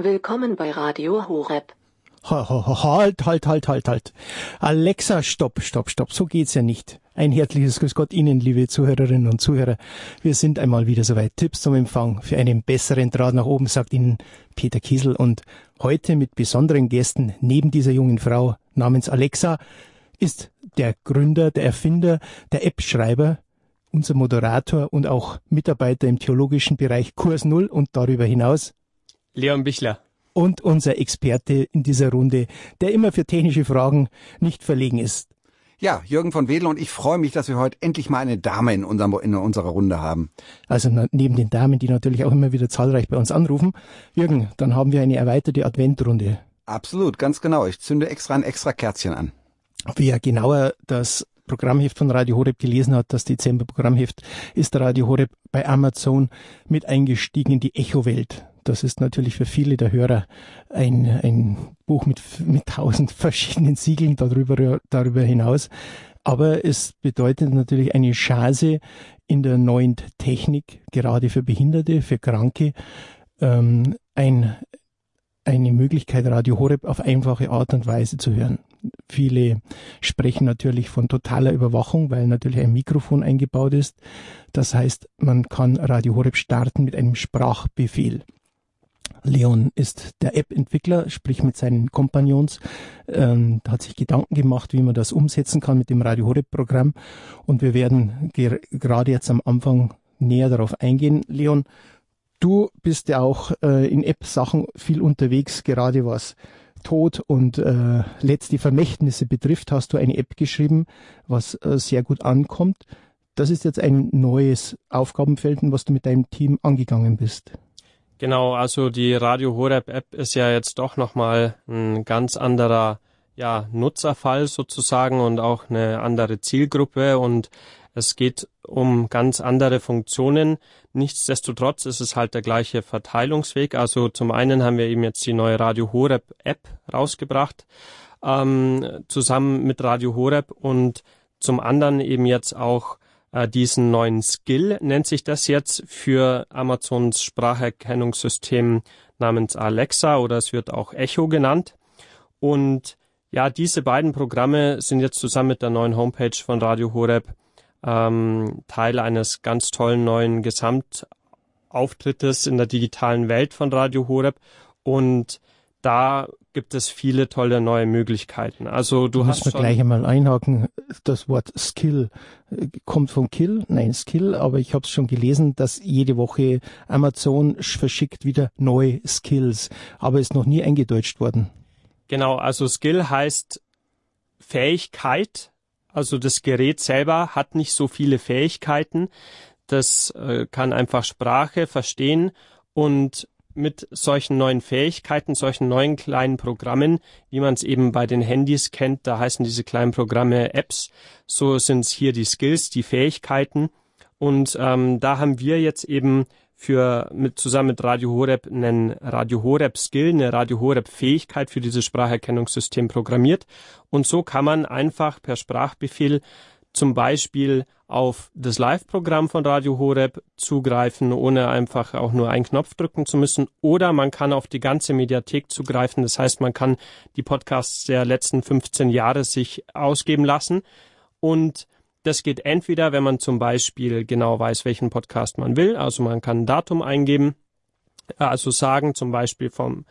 Willkommen bei Radio Horeb. Halt, halt, halt, halt, halt. Alexa, stopp, stopp, stopp. So geht's ja nicht. Ein herzliches Grüß Gott Ihnen, liebe Zuhörerinnen und Zuhörer. Wir sind einmal wieder soweit. Tipps zum Empfang für einen besseren Draht nach oben, sagt Ihnen Peter Kiesel. Und heute mit besonderen Gästen neben dieser jungen Frau namens Alexa ist der Gründer, der Erfinder, der App-Schreiber, unser Moderator und auch Mitarbeiter im theologischen Bereich Kurs Null und darüber hinaus Leon Bichler und unser Experte in dieser Runde, der immer für technische Fragen nicht verlegen ist. Ja, Jürgen von Wedel und ich freue mich, dass wir heute endlich mal eine Dame in, unserem, in unserer Runde haben. Also neben den Damen, die natürlich auch immer wieder zahlreich bei uns anrufen. Jürgen, dann haben wir eine erweiterte Adventrunde. Absolut, ganz genau. Ich zünde extra ein extra Kerzchen an. Wer genauer das Programmheft von Radio Horeb gelesen hat, das Dezember-Programmheft, ist Radio Horeb bei Amazon mit eingestiegen in die Echo-Welt. Das ist natürlich für viele der Hörer ein, ein Buch mit, mit tausend verschiedenen Siegeln darüber, darüber hinaus. Aber es bedeutet natürlich eine Chance in der neuen Technik, gerade für Behinderte, für Kranke, ähm, ein, eine Möglichkeit, Radio Horeb auf einfache Art und Weise zu hören. Viele sprechen natürlich von totaler Überwachung, weil natürlich ein Mikrofon eingebaut ist. Das heißt, man kann Radio Horeb starten mit einem Sprachbefehl. Leon ist der App-Entwickler, sprich mit seinen Kompagnons, ähm, hat sich Gedanken gemacht, wie man das umsetzen kann mit dem Radio Horeb-Programm. Und wir werden gerade jetzt am Anfang näher darauf eingehen. Leon, du bist ja auch äh, in App-Sachen viel unterwegs, gerade was Tod und äh, letzte Vermächtnisse betrifft, hast du eine App geschrieben, was äh, sehr gut ankommt. Das ist jetzt ein neues Aufgabenfeld, was du mit deinem Team angegangen bist. Genau, also die Radio Horeb App ist ja jetzt doch nochmal ein ganz anderer ja, Nutzerfall sozusagen und auch eine andere Zielgruppe und es geht um ganz andere Funktionen. Nichtsdestotrotz ist es halt der gleiche Verteilungsweg. Also zum einen haben wir eben jetzt die neue Radio Horeb App rausgebracht, ähm, zusammen mit Radio Horeb und zum anderen eben jetzt auch äh, diesen neuen Skill, nennt sich das jetzt für Amazons Spracherkennungssystem namens Alexa oder es wird auch Echo genannt. Und ja, diese beiden Programme sind jetzt zusammen mit der neuen Homepage von Radio Horeb ähm, Teil eines ganz tollen neuen Gesamtauftrittes in der digitalen Welt von Radio Horeb. Und da gibt es viele tolle neue Möglichkeiten. Also du hast schon gleich einmal einhaken. Das Wort Skill äh, kommt von Kill, nein Skill, aber ich habe es schon gelesen, dass jede Woche Amazon verschickt wieder neue Skills, aber ist noch nie eingedeutscht worden. Genau, also Skill heißt Fähigkeit. Also das Gerät selber hat nicht so viele Fähigkeiten. Das äh, kann einfach Sprache verstehen und mit solchen neuen Fähigkeiten, solchen neuen kleinen Programmen, wie man es eben bei den Handys kennt, da heißen diese kleinen Programme Apps, so sind es hier die Skills, die Fähigkeiten. Und ähm, da haben wir jetzt eben für mit zusammen mit Radio Horeb einen Radio Horeb Skill, eine Radio Horeb Fähigkeit für dieses Spracherkennungssystem programmiert. Und so kann man einfach per Sprachbefehl zum Beispiel auf das Live-Programm von Radio Horeb zugreifen, ohne einfach auch nur einen Knopf drücken zu müssen. Oder man kann auf die ganze Mediathek zugreifen. Das heißt, man kann die Podcasts der letzten 15 Jahre sich ausgeben lassen. Und das geht entweder, wenn man zum Beispiel genau weiß, welchen Podcast man will. Also man kann ein Datum eingeben. Also sagen zum Beispiel vom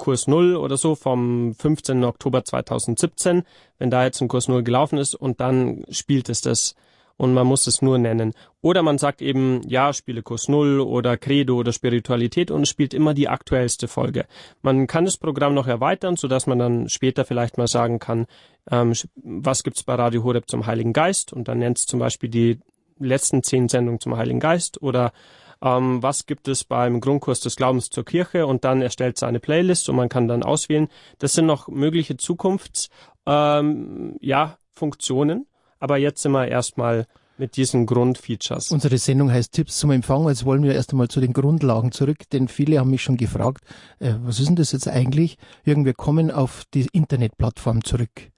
Kurs Null oder so vom 15. Oktober 2017, wenn da jetzt ein Kurs Null gelaufen ist und dann spielt es das und man muss es nur nennen. Oder man sagt eben, ja, spiele Kurs Null oder Credo oder Spiritualität und spielt immer die aktuellste Folge. Man kann das Programm noch erweitern, sodass man dann später vielleicht mal sagen kann, ähm, was gibt's bei Radio Horeb zum Heiligen Geist und dann nennt es zum Beispiel die letzten zehn Sendungen zum Heiligen Geist oder ähm, was gibt es beim Grundkurs des Glaubens zur Kirche und dann erstellt es eine Playlist und man kann dann auswählen. Das sind noch mögliche Zukunfts, ähm, ja, Funktionen aber jetzt sind wir erstmal mit diesen Grundfeatures. Unsere Sendung heißt Tipps zum Empfang. Jetzt wollen wir erst einmal zu den Grundlagen zurück, denn viele haben mich schon gefragt, äh, was ist denn das jetzt eigentlich? Irgendwie kommen auf die Internetplattform zurück.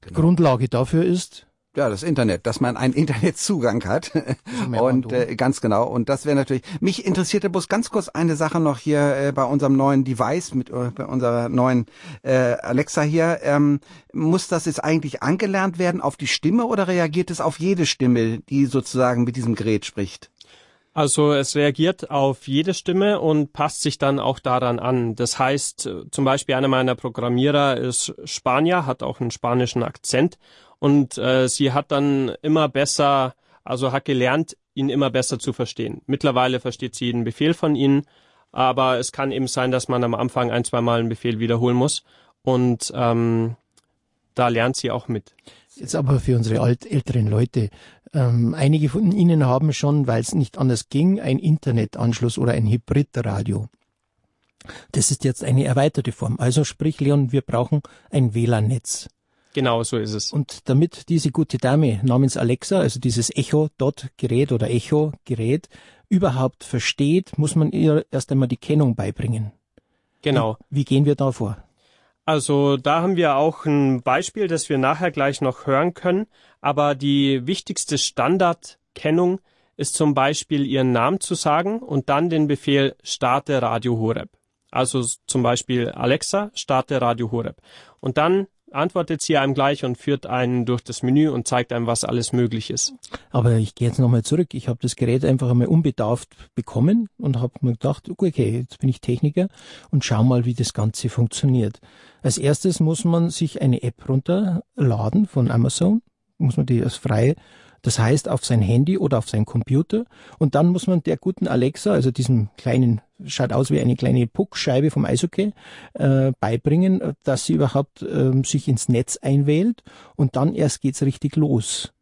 Genau. Grundlage dafür ist? Ja, das Internet, dass man einen Internetzugang hat. Und äh, ganz genau. Und das wäre natürlich. Mich interessierte bloß ganz kurz eine Sache noch hier äh, bei unserem neuen Device, mit äh, bei unserer neuen äh, Alexa hier. Ähm, muss das jetzt eigentlich angelernt werden auf die Stimme oder reagiert es auf jede Stimme, die sozusagen mit diesem Gerät spricht? Also es reagiert auf jede Stimme und passt sich dann auch daran an. Das heißt, zum Beispiel einer meiner Programmierer ist Spanier, hat auch einen spanischen Akzent und äh, sie hat dann immer besser, also hat gelernt, ihn immer besser zu verstehen. Mittlerweile versteht sie jeden Befehl von ihnen, aber es kann eben sein, dass man am Anfang ein, zwei Mal einen Befehl wiederholen muss und ähm, da lernt sie auch mit. Jetzt aber für unsere alt, älteren Leute. Ähm, einige von Ihnen haben schon, weil es nicht anders ging, ein Internetanschluss oder ein Hybridradio. Das ist jetzt eine erweiterte Form. Also sprich, Leon, wir brauchen ein WLAN-Netz. Genau, so ist es. Und damit diese gute Dame namens Alexa, also dieses Echo-Dot-Gerät oder Echo-Gerät, überhaupt versteht, muss man ihr erst einmal die Kennung beibringen. Genau. Wie, wie gehen wir da vor? Also da haben wir auch ein Beispiel, das wir nachher gleich noch hören können. Aber die wichtigste Standardkennung ist zum Beispiel ihren Namen zu sagen und dann den Befehl starte Radio Horeb. Also zum Beispiel Alexa, starte Radio Horeb. Und dann antwortet sie einem gleich und führt einen durch das Menü und zeigt einem, was alles möglich ist. Aber ich gehe jetzt nochmal zurück. Ich habe das Gerät einfach einmal unbedarft bekommen und habe mir gedacht, okay, jetzt bin ich Techniker und schau mal, wie das Ganze funktioniert. Als erstes muss man sich eine App runterladen von Amazon, muss man die als frei das heißt auf sein Handy oder auf sein Computer. Und dann muss man der guten Alexa, also diesem kleinen, schaut aus wie eine kleine Puckscheibe vom Eishockey, äh, beibringen, dass sie überhaupt äh, sich ins Netz einwählt. Und dann erst geht's richtig los.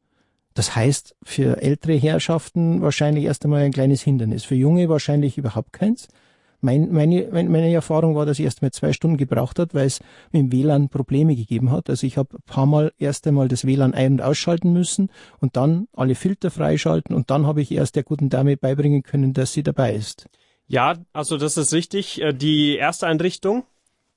Das heißt, für ältere Herrschaften wahrscheinlich erst einmal ein kleines Hindernis. Für Junge wahrscheinlich überhaupt keins. Mein, meine, meine Erfahrung war, dass ich erst mal zwei Stunden gebraucht hat, weil es mit dem WLAN Probleme gegeben hat. Also ich habe ein paar Mal erst einmal das WLAN ein- und ausschalten müssen und dann alle Filter freischalten und dann habe ich erst der guten Dame beibringen können, dass sie dabei ist. Ja, also das ist richtig. Äh, die erste Einrichtung,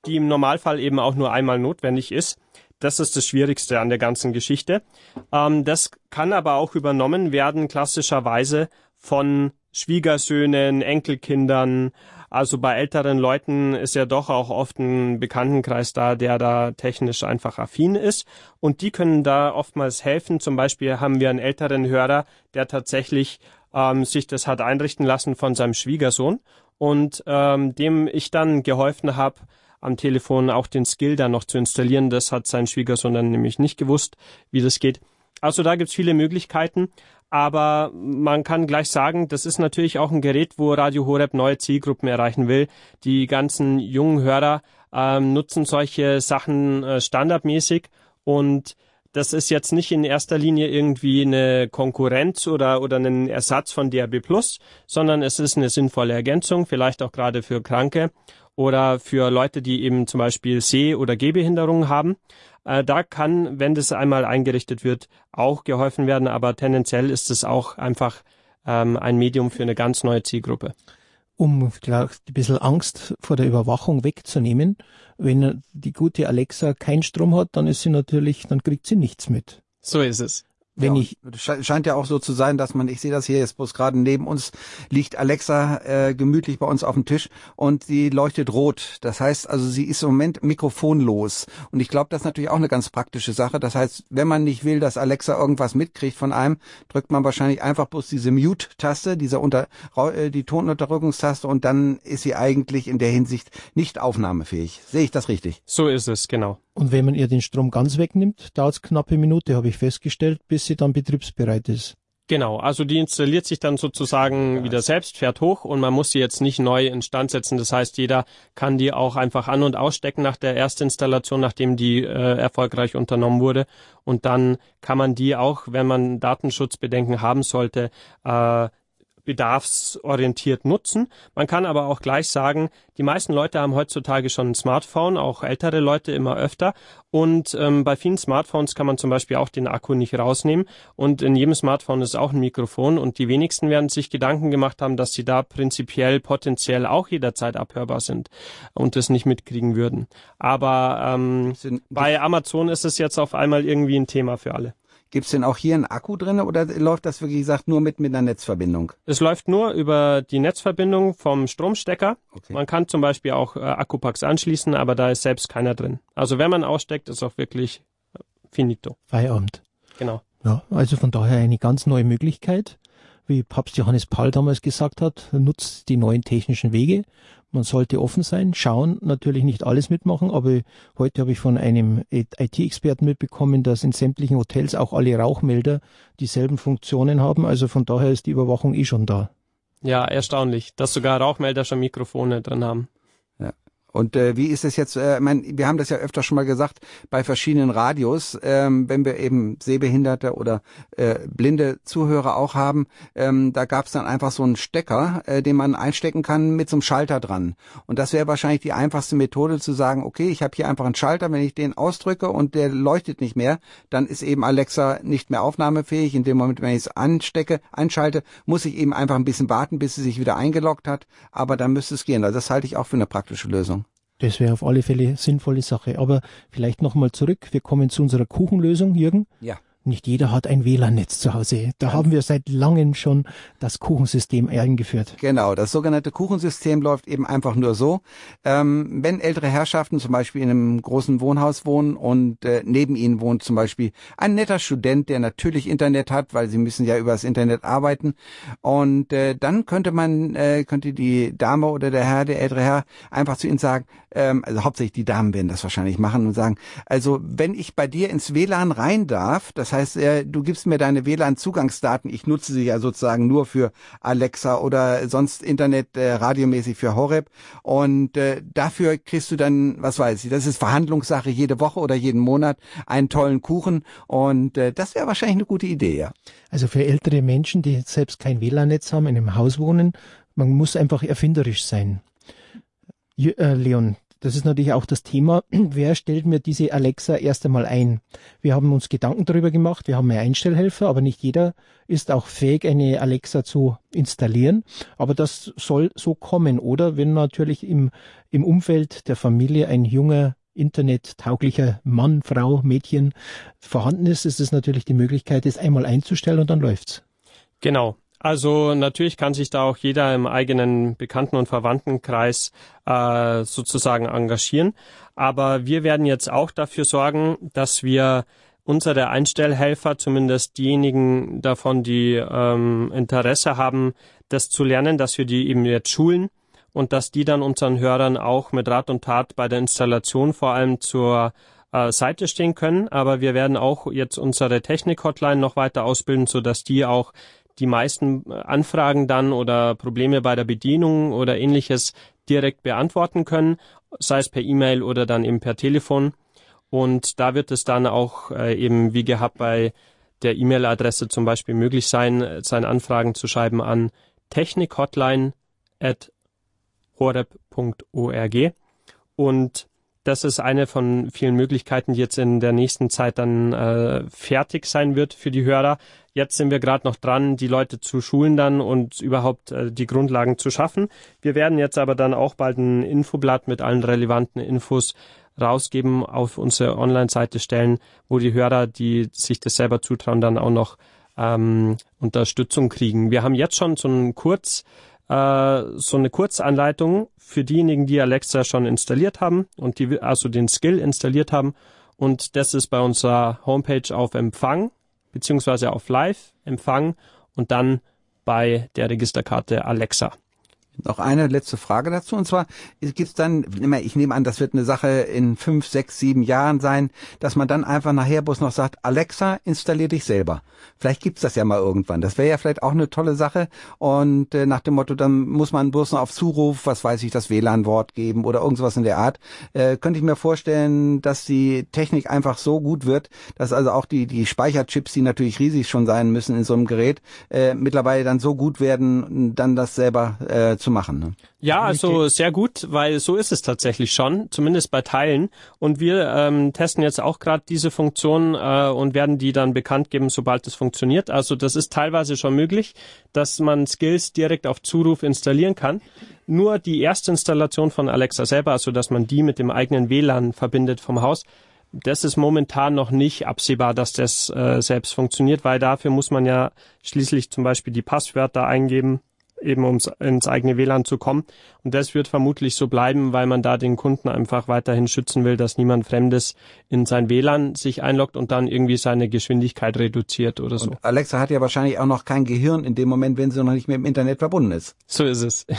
die im Normalfall eben auch nur einmal notwendig ist, das ist das Schwierigste an der ganzen Geschichte. Ähm, das kann aber auch übernommen werden, klassischerweise von Schwiegersöhnen, Enkelkindern, also bei älteren Leuten ist ja doch auch oft ein Bekanntenkreis da, der da technisch einfach affin ist. Und die können da oftmals helfen. Zum Beispiel haben wir einen älteren Hörer, der tatsächlich ähm, sich das hat einrichten lassen von seinem Schwiegersohn und ähm, dem ich dann geholfen habe, am Telefon auch den Skill dann noch zu installieren. Das hat sein Schwiegersohn dann nämlich nicht gewusst, wie das geht. Also da gibt's viele Möglichkeiten aber man kann gleich sagen, das ist natürlich auch ein Gerät, wo Radio Horeb neue Zielgruppen erreichen will. Die ganzen jungen Hörer ähm, nutzen solche Sachen äh, standardmäßig und das ist jetzt nicht in erster Linie irgendwie eine Konkurrenz oder, oder ein Ersatz von DRB Plus, sondern es ist eine sinnvolle Ergänzung, vielleicht auch gerade für Kranke oder für Leute, die eben zum Beispiel Seh- oder Gehbehinderungen haben. Äh, da kann, wenn das einmal eingerichtet wird, auch geholfen werden, aber tendenziell ist es auch einfach ähm, ein Medium für eine ganz neue Zielgruppe. Um klar, ein bisschen Angst vor der Überwachung wegzunehmen, wenn die gute Alexa keinen Strom hat, dann ist sie natürlich, dann kriegt sie nichts mit. So ist es. Wenn ja, ich scheint ja auch so zu sein, dass man, ich sehe das hier jetzt bloß gerade neben uns liegt Alexa äh, gemütlich bei uns auf dem Tisch und sie leuchtet rot. Das heißt also, sie ist im Moment mikrofonlos. Und ich glaube, das ist natürlich auch eine ganz praktische Sache. Das heißt, wenn man nicht will, dass Alexa irgendwas mitkriegt von einem, drückt man wahrscheinlich einfach bloß diese Mute-Taste, diese unter, äh, die Tonunterdrückungstaste und dann ist sie eigentlich in der Hinsicht nicht aufnahmefähig. Sehe ich das richtig? So ist es, genau. Und wenn man ihr den Strom ganz wegnimmt, dauert es knappe Minute, habe ich festgestellt, bis sie dann betriebsbereit ist. Genau, also die installiert sich dann sozusagen wieder selbst, fährt hoch und man muss sie jetzt nicht neu instand setzen. Das heißt, jeder kann die auch einfach an- und ausstecken nach der Erstinstallation, nachdem die äh, erfolgreich unternommen wurde. Und dann kann man die auch, wenn man Datenschutzbedenken haben sollte, äh, bedarfsorientiert nutzen. Man kann aber auch gleich sagen, die meisten Leute haben heutzutage schon ein Smartphone, auch ältere Leute immer öfter. Und ähm, bei vielen Smartphones kann man zum Beispiel auch den Akku nicht rausnehmen. Und in jedem Smartphone ist auch ein Mikrofon. Und die wenigsten werden sich Gedanken gemacht haben, dass sie da prinzipiell potenziell auch jederzeit abhörbar sind und das nicht mitkriegen würden. Aber ähm, bei Amazon ist es jetzt auf einmal irgendwie ein Thema für alle. Gibt's denn auch hier einen Akku drin oder läuft das wirklich gesagt nur mit, mit einer Netzverbindung? Es läuft nur über die Netzverbindung vom Stromstecker. Okay. Man kann zum Beispiel auch äh, Akkupacks anschließen, aber da ist selbst keiner drin. Also wenn man aussteckt, ist auch wirklich äh, finito. Feierabend. Genau. Ja, also von daher eine ganz neue Möglichkeit. Wie Papst Johannes Paul damals gesagt hat, nutzt die neuen technischen Wege. Man sollte offen sein, schauen, natürlich nicht alles mitmachen, aber heute habe ich von einem IT-Experten mitbekommen, dass in sämtlichen Hotels auch alle Rauchmelder dieselben Funktionen haben. Also von daher ist die Überwachung eh schon da. Ja, erstaunlich, dass sogar Rauchmelder schon Mikrofone drin haben. Und äh, wie ist es jetzt, äh, mein, wir haben das ja öfter schon mal gesagt, bei verschiedenen Radios, ähm, wenn wir eben Sehbehinderte oder äh, blinde Zuhörer auch haben, ähm, da gab es dann einfach so einen Stecker, äh, den man einstecken kann mit so einem Schalter dran. Und das wäre wahrscheinlich die einfachste Methode zu sagen, okay, ich habe hier einfach einen Schalter, wenn ich den ausdrücke und der leuchtet nicht mehr, dann ist eben Alexa nicht mehr aufnahmefähig. In dem Moment, wenn ich es anstecke, einschalte, muss ich eben einfach ein bisschen warten, bis sie sich wieder eingeloggt hat, aber dann müsste es gehen. Also das halte ich auch für eine praktische Lösung. Das wäre auf alle Fälle sinnvolle Sache. Aber vielleicht nochmal zurück. Wir kommen zu unserer Kuchenlösung, Jürgen. Ja. Nicht jeder hat ein WLAN-Netz zu Hause. Da haben wir seit langem schon das Kuchensystem eingeführt. Genau, das sogenannte Kuchensystem läuft eben einfach nur so. Ähm, wenn ältere Herrschaften zum Beispiel in einem großen Wohnhaus wohnen und äh, neben ihnen wohnt zum Beispiel ein netter Student, der natürlich Internet hat, weil sie müssen ja über das Internet arbeiten. Und äh, dann könnte man, äh, könnte die Dame oder der Herr, der ältere Herr, einfach zu ihnen sagen, ähm, also hauptsächlich die Damen werden das wahrscheinlich machen und sagen, also wenn ich bei dir ins WLAN rein darf, das heißt, äh, du gibst mir deine WLAN-Zugangsdaten, ich nutze sie ja sozusagen nur für Alexa oder sonst Internet äh, radiomäßig für Horeb und äh, dafür kriegst du dann, was weiß ich, das ist Verhandlungssache jede Woche oder jeden Monat einen tollen Kuchen und äh, das wäre wahrscheinlich eine gute Idee, ja. Also für ältere Menschen, die selbst kein WLAN-Netz haben, in einem Haus wohnen, man muss einfach erfinderisch sein. Äh, Leon, das ist natürlich auch das Thema. Wer stellt mir diese Alexa erst einmal ein? Wir haben uns Gedanken darüber gemacht. Wir haben einen Einstellhelfer, aber nicht jeder ist auch fähig, eine Alexa zu installieren. Aber das soll so kommen. Oder wenn natürlich im, im Umfeld der Familie ein junger internettauglicher Mann, Frau, Mädchen vorhanden ist, ist es natürlich die Möglichkeit, es einmal einzustellen und dann läuft's. Genau. Also natürlich kann sich da auch jeder im eigenen Bekannten- und Verwandtenkreis äh, sozusagen engagieren. Aber wir werden jetzt auch dafür sorgen, dass wir unsere Einstellhelfer, zumindest diejenigen davon, die ähm, Interesse haben, das zu lernen, dass wir die eben jetzt schulen und dass die dann unseren Hörern auch mit Rat und Tat bei der Installation vor allem zur äh, Seite stehen können. Aber wir werden auch jetzt unsere Technik-Hotline noch weiter ausbilden, so dass die auch die meisten Anfragen dann oder Probleme bei der Bedienung oder ähnliches direkt beantworten können, sei es per E-Mail oder dann eben per Telefon. Und da wird es dann auch äh, eben wie gehabt bei der E-Mail-Adresse zum Beispiel möglich sein, seine Anfragen zu schreiben an technikhotline.horeb.org. Und das ist eine von vielen Möglichkeiten, die jetzt in der nächsten Zeit dann äh, fertig sein wird für die Hörer. Jetzt sind wir gerade noch dran, die Leute zu schulen dann und überhaupt äh, die Grundlagen zu schaffen. Wir werden jetzt aber dann auch bald ein Infoblatt mit allen relevanten Infos rausgeben, auf unsere Online-Seite stellen, wo die Hörer, die sich das selber zutrauen, dann auch noch ähm, Unterstützung kriegen. Wir haben jetzt schon so ein Kurz äh, so eine Kurzanleitung für diejenigen, die Alexa schon installiert haben und die also den Skill installiert haben. Und das ist bei unserer Homepage auf Empfang beziehungsweise auf Live Empfang und dann bei der Registerkarte Alexa. Noch eine letzte Frage dazu. Und zwar gibt es dann, ich nehme an, das wird eine Sache in fünf, sechs, sieben Jahren sein, dass man dann einfach nachher bloß noch sagt, Alexa, installier dich selber. Vielleicht gibt's das ja mal irgendwann. Das wäre ja vielleicht auch eine tolle Sache. Und äh, nach dem Motto, dann muss man bloß noch auf Zuruf, was weiß ich, das WLAN-Wort geben oder irgendwas in der Art. Äh, könnte ich mir vorstellen, dass die Technik einfach so gut wird, dass also auch die, die Speicherchips, die natürlich riesig schon sein müssen in so einem Gerät, äh, mittlerweile dann so gut werden, dann das selber äh, zu machen. Ne? Ja, also sehr gut, weil so ist es tatsächlich schon, zumindest bei Teilen. Und wir ähm, testen jetzt auch gerade diese Funktion äh, und werden die dann bekannt geben, sobald es funktioniert. Also das ist teilweise schon möglich, dass man Skills direkt auf Zuruf installieren kann. Nur die erste Installation von Alexa selber, also dass man die mit dem eigenen WLAN verbindet vom Haus, das ist momentan noch nicht absehbar, dass das äh, selbst funktioniert, weil dafür muss man ja schließlich zum Beispiel die Passwörter eingeben, eben um ins eigene WLAN zu kommen. Und das wird vermutlich so bleiben, weil man da den Kunden einfach weiterhin schützen will, dass niemand Fremdes in sein WLAN sich einloggt und dann irgendwie seine Geschwindigkeit reduziert oder so. Und Alexa hat ja wahrscheinlich auch noch kein Gehirn in dem Moment, wenn sie noch nicht mit dem Internet verbunden ist. So ist es.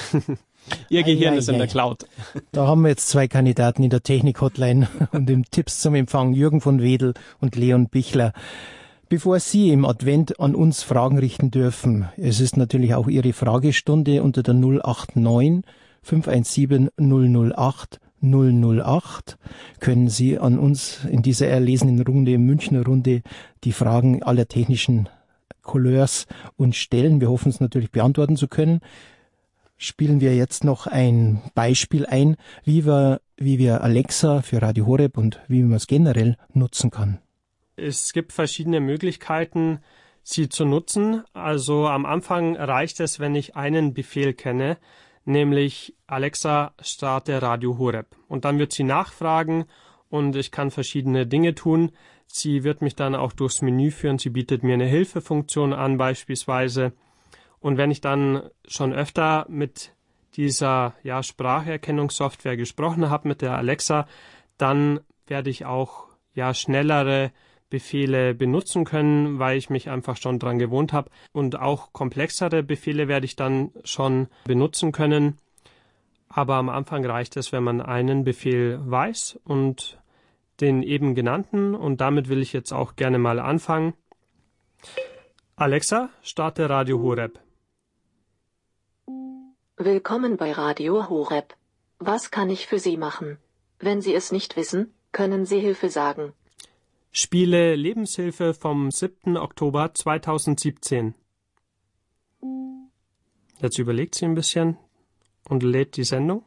Ihr Gehirn ei, ist in der Cloud. Da haben wir jetzt zwei Kandidaten in der Technik-Hotline und im Tipps zum Empfang Jürgen von Wedel und Leon Bichler. Bevor Sie im Advent an uns Fragen richten dürfen, es ist natürlich auch Ihre Fragestunde unter der 089 517 008 008 können Sie an uns in dieser erlesenen Runde, Münchner Runde, die Fragen aller technischen Couleurs uns stellen. Wir hoffen es natürlich beantworten zu können spielen wir jetzt noch ein Beispiel ein, wie wir, wie wir Alexa für Radio Horeb und wie man es generell nutzen kann. Es gibt verschiedene Möglichkeiten, sie zu nutzen. Also am Anfang reicht es, wenn ich einen Befehl kenne, nämlich Alexa starte Radio Horeb. Und dann wird sie nachfragen und ich kann verschiedene Dinge tun. Sie wird mich dann auch durchs Menü führen. Sie bietet mir eine Hilfefunktion an beispielsweise. Und wenn ich dann schon öfter mit dieser ja, Spracherkennungssoftware gesprochen habe, mit der Alexa, dann werde ich auch ja schnellere Befehle benutzen können, weil ich mich einfach schon dran gewohnt habe. Und auch komplexere Befehle werde ich dann schon benutzen können. Aber am Anfang reicht es, wenn man einen Befehl weiß und den eben genannten. Und damit will ich jetzt auch gerne mal anfangen. Alexa, starte Radio Horeb. Willkommen bei Radio Horeb. Was kann ich für Sie machen? Wenn Sie es nicht wissen, können Sie Hilfe sagen. Spiele Lebenshilfe vom 7. Oktober 2017. Jetzt überlegt sie ein bisschen und lädt die Sendung.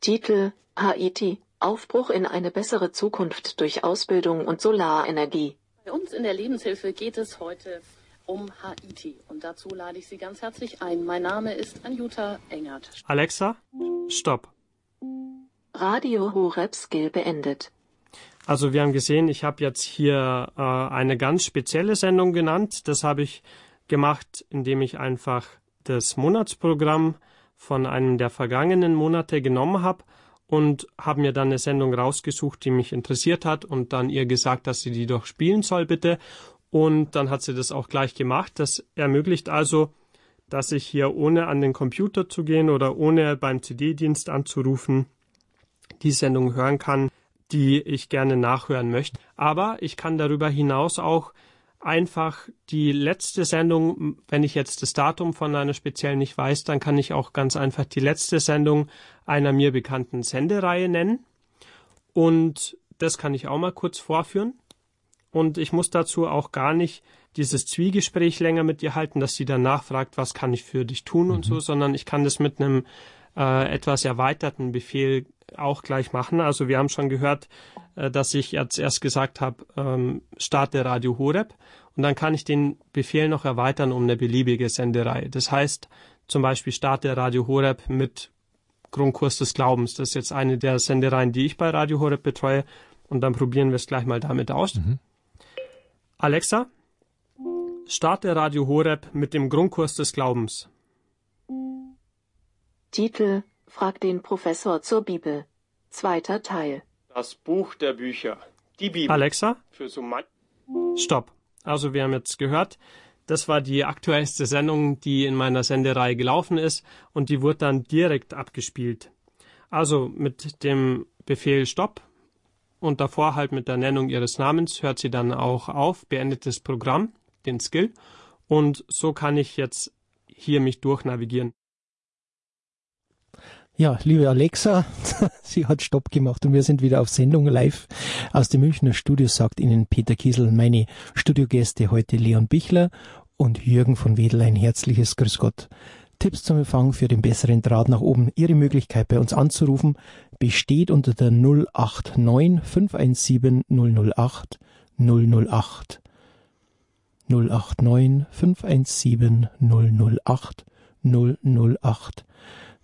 Titel Haiti Aufbruch in eine bessere Zukunft durch Ausbildung und Solarenergie. Bei uns in der Lebenshilfe geht es heute um Haiti. Und dazu lade ich Sie ganz herzlich ein. Mein Name ist Anjuta Engert. Alexa, stopp. Radio Horeb Skill beendet. Also wir haben gesehen, ich habe jetzt hier äh, eine ganz spezielle Sendung genannt. Das habe ich gemacht, indem ich einfach das Monatsprogramm von einem der vergangenen Monate genommen habe und habe mir dann eine Sendung rausgesucht, die mich interessiert hat und dann ihr gesagt, dass sie die doch spielen soll bitte. Und dann hat sie das auch gleich gemacht. Das ermöglicht also, dass ich hier ohne an den Computer zu gehen oder ohne beim CD-Dienst anzurufen, die Sendung hören kann, die ich gerne nachhören möchte. Aber ich kann darüber hinaus auch einfach die letzte Sendung, wenn ich jetzt das Datum von einer speziellen nicht weiß, dann kann ich auch ganz einfach die letzte Sendung einer mir bekannten Sendereihe nennen. Und das kann ich auch mal kurz vorführen und ich muss dazu auch gar nicht dieses Zwiegespräch länger mit ihr halten, dass sie dann nachfragt, was kann ich für dich tun mhm. und so, sondern ich kann das mit einem äh, etwas erweiterten Befehl auch gleich machen. Also wir haben schon gehört, äh, dass ich jetzt erst gesagt habe, ähm, starte Radio Horeb und dann kann ich den Befehl noch erweitern um eine beliebige Sendereihe. Das heißt zum Beispiel starte Radio Horeb mit Grundkurs des Glaubens. Das ist jetzt eine der Sendereien, die ich bei Radio Horeb betreue und dann probieren wir es gleich mal damit aus. Mhm. Alexa, starte Radio Horeb mit dem Grundkurs des Glaubens. Titel Frag den Professor zur Bibel. Zweiter Teil. Das Buch der Bücher. Die Bibel. Alexa, für so man Stopp. Also wir haben jetzt gehört, das war die aktuellste Sendung, die in meiner Sendereihe gelaufen ist und die wurde dann direkt abgespielt. Also mit dem Befehl Stopp und davor halt mit der Nennung ihres Namens hört sie dann auch auf, beendet das Programm, den Skill und so kann ich jetzt hier mich durchnavigieren. Ja, liebe Alexa, sie hat Stopp gemacht und wir sind wieder auf Sendung live aus dem Münchner Studio, sagt Ihnen Peter Kiesel, meine Studiogäste heute Leon Bichler und Jürgen von Wedel ein herzliches Grüß Gott. Tipps zum Empfang für den besseren Draht nach oben. Ihre Möglichkeit bei uns anzurufen besteht unter der 089 517 008 008 089 517 008 008.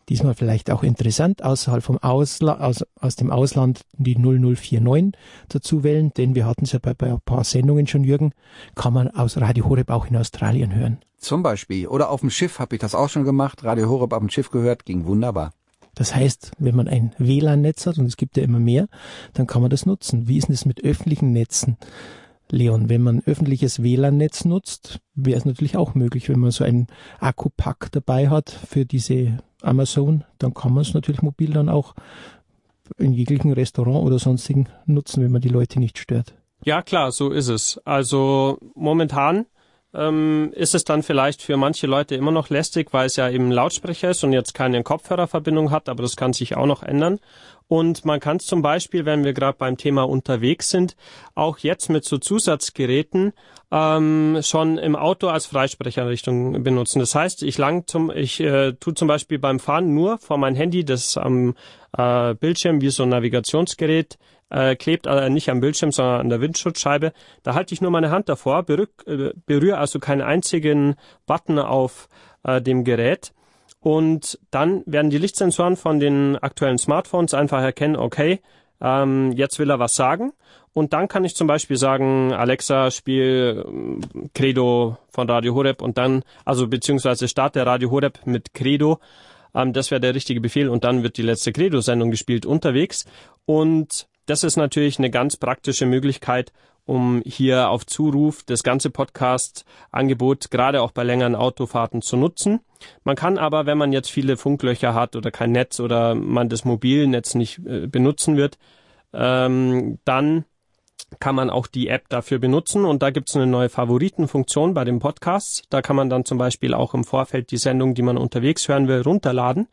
Diesmal vielleicht auch interessant, außerhalb vom Ausla aus, aus dem Ausland die 0049 dazu wählen, denn wir hatten es ja bei, bei ein paar Sendungen schon, Jürgen, kann man aus Radio Horeb auch in Australien hören. Zum Beispiel. Oder auf dem Schiff habe ich das auch schon gemacht. Radio Horeb auf dem Schiff gehört, ging wunderbar. Das heißt, wenn man ein WLAN-Netz hat, und es gibt ja immer mehr, dann kann man das nutzen. Wie ist denn das mit öffentlichen Netzen? Leon, wenn man öffentliches WLAN-Netz nutzt, wäre es natürlich auch möglich, wenn man so einen Akkupack dabei hat für diese Amazon, dann kann man es natürlich mobil dann auch in jeglichen Restaurant oder sonstigen nutzen, wenn man die Leute nicht stört. Ja, klar, so ist es. Also momentan ähm, ist es dann vielleicht für manche Leute immer noch lästig, weil es ja eben Lautsprecher ist und jetzt keine Kopfhörerverbindung hat, aber das kann sich auch noch ändern. Und man kann es zum Beispiel, wenn wir gerade beim Thema unterwegs sind, auch jetzt mit so Zusatzgeräten ähm, schon im Auto als Freisprecherrichtung benutzen. Das heißt, ich lang zum, ich äh, tue zum Beispiel beim Fahren nur vor mein Handy, das am äh, Bildschirm wie so ein Navigationsgerät äh, klebt äh, nicht am Bildschirm, sondern an der Windschutzscheibe. Da halte ich nur meine Hand davor, äh, berühre also keinen einzigen Button auf äh, dem Gerät und dann werden die Lichtsensoren von den aktuellen Smartphones einfach erkennen, okay, ähm, jetzt will er was sagen. Und dann kann ich zum Beispiel sagen, Alexa, spiel ähm, Credo von Radio Horeb und dann, also beziehungsweise starte Radio Horeb mit Credo. Ähm, das wäre der richtige Befehl und dann wird die letzte Credo-Sendung gespielt unterwegs. Und das ist natürlich eine ganz praktische Möglichkeit, um hier auf Zuruf das ganze Podcast-Angebot gerade auch bei längeren Autofahrten zu nutzen. Man kann aber, wenn man jetzt viele Funklöcher hat oder kein Netz oder man das Mobilnetz nicht äh, benutzen wird, ähm, dann kann man auch die App dafür benutzen und da gibt es eine neue Favoritenfunktion bei dem Podcast. Da kann man dann zum Beispiel auch im Vorfeld die Sendung, die man unterwegs hören will, runterladen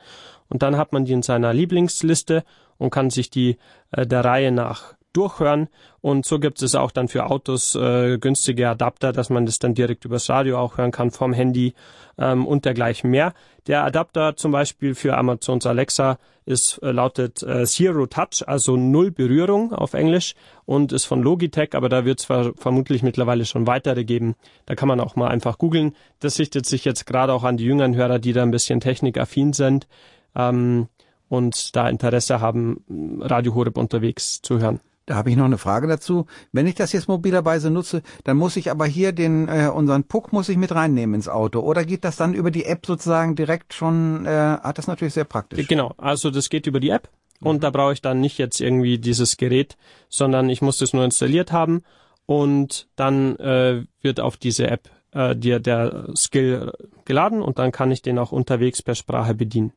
und dann hat man die in seiner Lieblingsliste und kann sich die äh, der Reihe nach durchhören. Und so gibt es auch dann für Autos äh, günstige Adapter, dass man das dann direkt übers Radio auch hören kann vom Handy ähm, und dergleichen mehr. Der Adapter zum Beispiel für Amazons Alexa ist äh, lautet äh, Zero Touch, also null Berührung auf Englisch und ist von Logitech, aber da wird es vermutlich mittlerweile schon weitere geben. Da kann man auch mal einfach googeln. Das richtet sich jetzt gerade auch an die jüngeren Hörer, die da ein bisschen technikaffin sind ähm, und da Interesse haben, Radio Horeb unterwegs zu hören. Da habe ich noch eine Frage dazu. Wenn ich das jetzt mobilerweise nutze, dann muss ich aber hier den äh, unseren Puck muss ich mit reinnehmen ins Auto. Oder geht das dann über die App sozusagen direkt schon? Äh, hat das natürlich sehr praktisch. Genau, also das geht über die App und da brauche ich dann nicht jetzt irgendwie dieses Gerät, sondern ich muss das nur installiert haben und dann äh, wird auf diese App äh, der, der Skill geladen und dann kann ich den auch unterwegs per Sprache bedienen.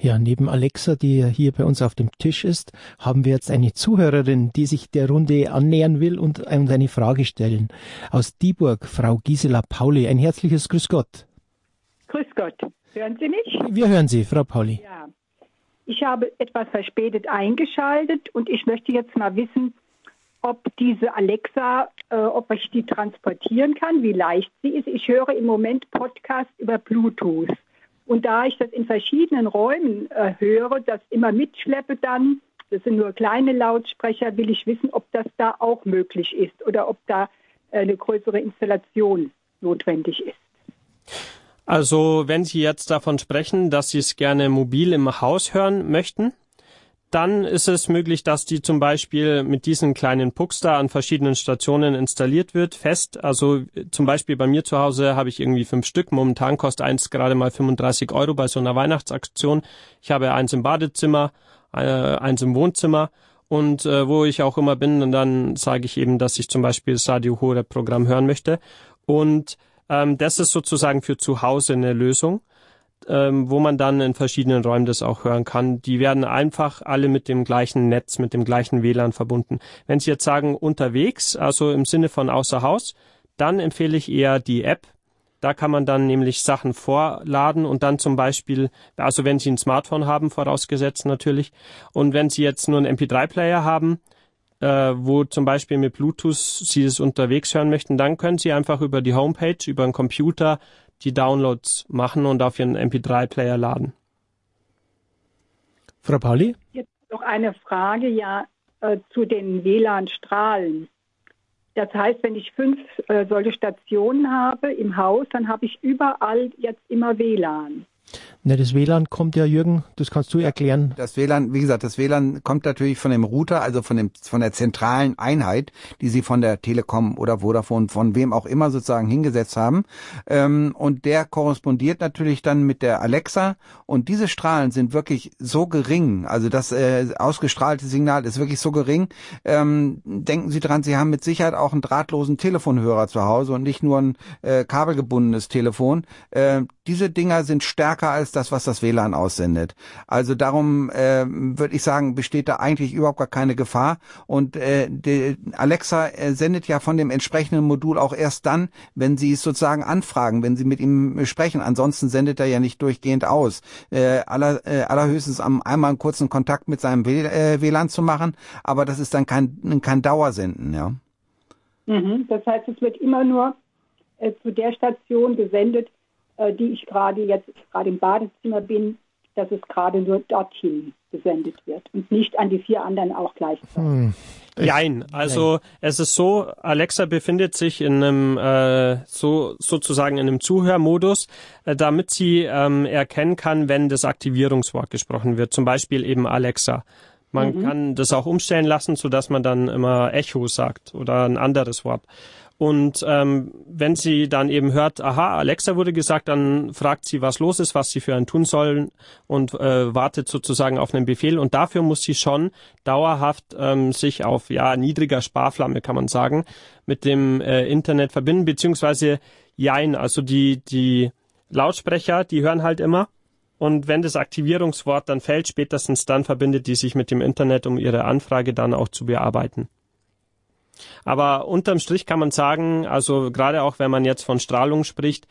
Ja, neben Alexa, die hier bei uns auf dem Tisch ist, haben wir jetzt eine Zuhörerin, die sich der Runde annähern will und eine Frage stellen. Aus Dieburg, Frau Gisela Pauli. Ein herzliches Grüß Gott. Grüß Gott. Hören Sie mich? Wir hören Sie, Frau Pauli. Ja. Ich habe etwas verspätet eingeschaltet und ich möchte jetzt mal wissen, ob diese Alexa, äh, ob ich die transportieren kann, wie leicht sie ist. Ich höre im Moment Podcast über Bluetooth. Und da ich das in verschiedenen Räumen äh, höre, das immer mitschleppe dann, das sind nur kleine Lautsprecher, will ich wissen, ob das da auch möglich ist oder ob da äh, eine größere Installation notwendig ist. Also wenn Sie jetzt davon sprechen, dass Sie es gerne mobil im Haus hören möchten, dann ist es möglich, dass die zum Beispiel mit diesen kleinen Pucks da an verschiedenen Stationen installiert wird, fest. Also zum Beispiel bei mir zu Hause habe ich irgendwie fünf Stück. Momentan kostet eins gerade mal 35 Euro bei so einer Weihnachtsaktion. Ich habe eins im Badezimmer, äh, eins im Wohnzimmer. Und äh, wo ich auch immer bin, und dann sage ich eben, dass ich zum Beispiel das Radio Horeb Programm hören möchte. Und ähm, das ist sozusagen für zu Hause eine Lösung ähm, wo man dann in verschiedenen Räumen das auch hören kann. Die werden einfach alle mit dem gleichen Netz, mit dem gleichen WLAN verbunden. Wenn Sie jetzt sagen unterwegs, also im Sinne von außer Haus, dann empfehle ich eher die App. Da kann man dann nämlich Sachen vorladen und dann zum Beispiel, also wenn Sie ein Smartphone haben, vorausgesetzt natürlich, und wenn Sie jetzt nur einen MP3-Player haben, äh, wo zum Beispiel mit Bluetooth Sie es unterwegs hören möchten, dann können Sie einfach über die Homepage, über einen Computer die Downloads machen und auf ihren MP3-Player laden. Frau Pauli? Jetzt noch eine Frage ja äh, zu den WLAN-Strahlen. Das heißt, wenn ich fünf äh, solche Stationen habe im Haus, dann habe ich überall jetzt immer WLAN. Na, das WLAN kommt ja, Jürgen, das kannst du erklären. Das WLAN, wie gesagt, das WLAN kommt natürlich von dem Router, also von dem, von der zentralen Einheit, die sie von der Telekom oder Vodafone, von wem auch immer sozusagen hingesetzt haben. Ähm, und der korrespondiert natürlich dann mit der Alexa. Und diese Strahlen sind wirklich so gering, also das äh, ausgestrahlte Signal ist wirklich so gering. Ähm, denken Sie dran, Sie haben mit Sicherheit auch einen drahtlosen Telefonhörer zu Hause und nicht nur ein äh, kabelgebundenes Telefon. Äh, diese Dinger sind stärker als das, was das WLAN aussendet. Also darum äh, würde ich sagen, besteht da eigentlich überhaupt gar keine Gefahr. Und äh, die Alexa äh, sendet ja von dem entsprechenden Modul auch erst dann, wenn Sie es sozusagen anfragen, wenn Sie mit ihm sprechen. Ansonsten sendet er ja nicht durchgehend aus. Äh, aller, äh, allerhöchstens am, einmal einen kurzen Kontakt mit seinem WLAN äh, zu machen, aber das ist dann kein, kein Dauersenden, ja. Mhm, das heißt, es wird immer nur äh, zu der Station gesendet, äh, die ich gerade jetzt gerade im Badezimmer bin, dass es gerade nur dorthin gesendet wird und nicht an die vier anderen auch gleichzeitig. Hm. Nein, also Nein. es ist so, Alexa befindet sich in einem äh, so sozusagen in einem Zuhörmodus, äh, damit sie ähm, erkennen kann, wenn das Aktivierungswort gesprochen wird, zum Beispiel eben Alexa. Man mhm. kann das auch umstellen lassen, so dass man dann immer Echo sagt oder ein anderes Wort. Und ähm, wenn sie dann eben hört, aha, Alexa wurde gesagt, dann fragt sie, was los ist, was sie für einen tun sollen und äh, wartet sozusagen auf einen Befehl. Und dafür muss sie schon dauerhaft ähm, sich auf ja niedriger Sparflamme, kann man sagen, mit dem äh, Internet verbinden, beziehungsweise jein, also die, die Lautsprecher, die hören halt immer. Und wenn das Aktivierungswort dann fällt, spätestens dann verbindet die sich mit dem Internet, um ihre Anfrage dann auch zu bearbeiten. Aber unterm Strich kann man sagen, also gerade auch wenn man jetzt von Strahlung spricht,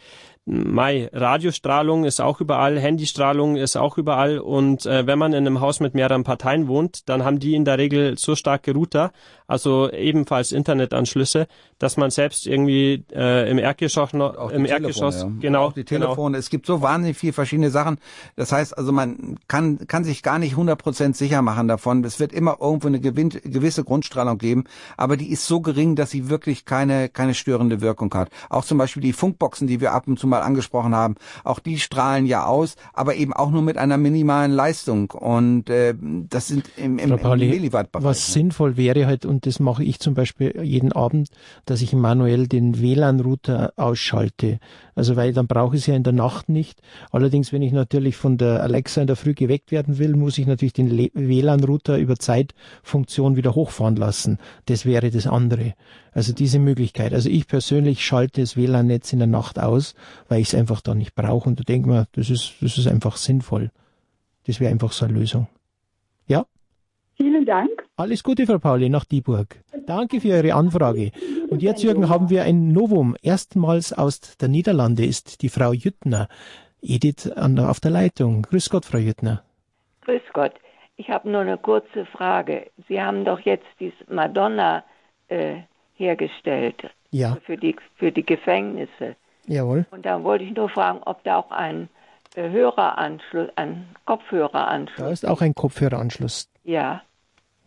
Mai, Radiostrahlung ist auch überall, Handystrahlung ist auch überall und äh, wenn man in einem Haus mit mehreren Parteien wohnt, dann haben die in der Regel so starke Router, also ebenfalls Internetanschlüsse, dass man selbst irgendwie äh, im Erdgeschoss noch auch im Erdgeschoss ja. genau auch die. Telefone. Genau. Es gibt so wahnsinnig viele verschiedene Sachen. Das heißt also, man kann kann sich gar nicht 100% sicher machen davon. Es wird immer irgendwo eine gewisse Grundstrahlung geben, aber die ist so gering, dass sie wirklich keine keine störende Wirkung hat. Auch zum Beispiel die Funkboxen, die wir ab und zu mal angesprochen haben, auch die strahlen ja aus, aber eben auch nur mit einer minimalen Leistung. Und äh, das sind im, im, Pauli, im Milliwatt-Bereich. Was ne? sinnvoll wäre halt, und das mache ich zum Beispiel jeden Abend, dass ich manuell den WLAN-Router ausschalte. Also weil dann brauche ich es ja in der Nacht nicht. Allerdings, wenn ich natürlich von der Alexa in der Früh geweckt werden will, muss ich natürlich den WLAN-Router über Zeitfunktion wieder hochfahren lassen. Das wäre das andere. Also diese Möglichkeit. Also ich persönlich schalte das WLAN-Netz in der Nacht aus, weil ich es einfach da nicht brauche. Und da denke mir, das ist, das ist einfach sinnvoll. Das wäre einfach so eine Lösung. Ja? Vielen Dank. Alles Gute, Frau Pauli, nach Dieburg. Danke für Ihre Anfrage. Und jetzt, Jürgen, haben wir ein Novum. Erstmals aus der Niederlande ist die Frau Jüttner. Edith an der, auf der Leitung. Grüß Gott, Frau Jüttner. Grüß Gott. Ich habe nur eine kurze Frage. Sie haben doch jetzt die Madonna äh, hergestellt. Ja. Für die, für die Gefängnisse. Jawohl. Und da wollte ich nur fragen, ob da auch ein äh, Höreranschluss, ein Kopfhöreranschluss. Da ist auch ein Kopfhöreranschluss. Ja.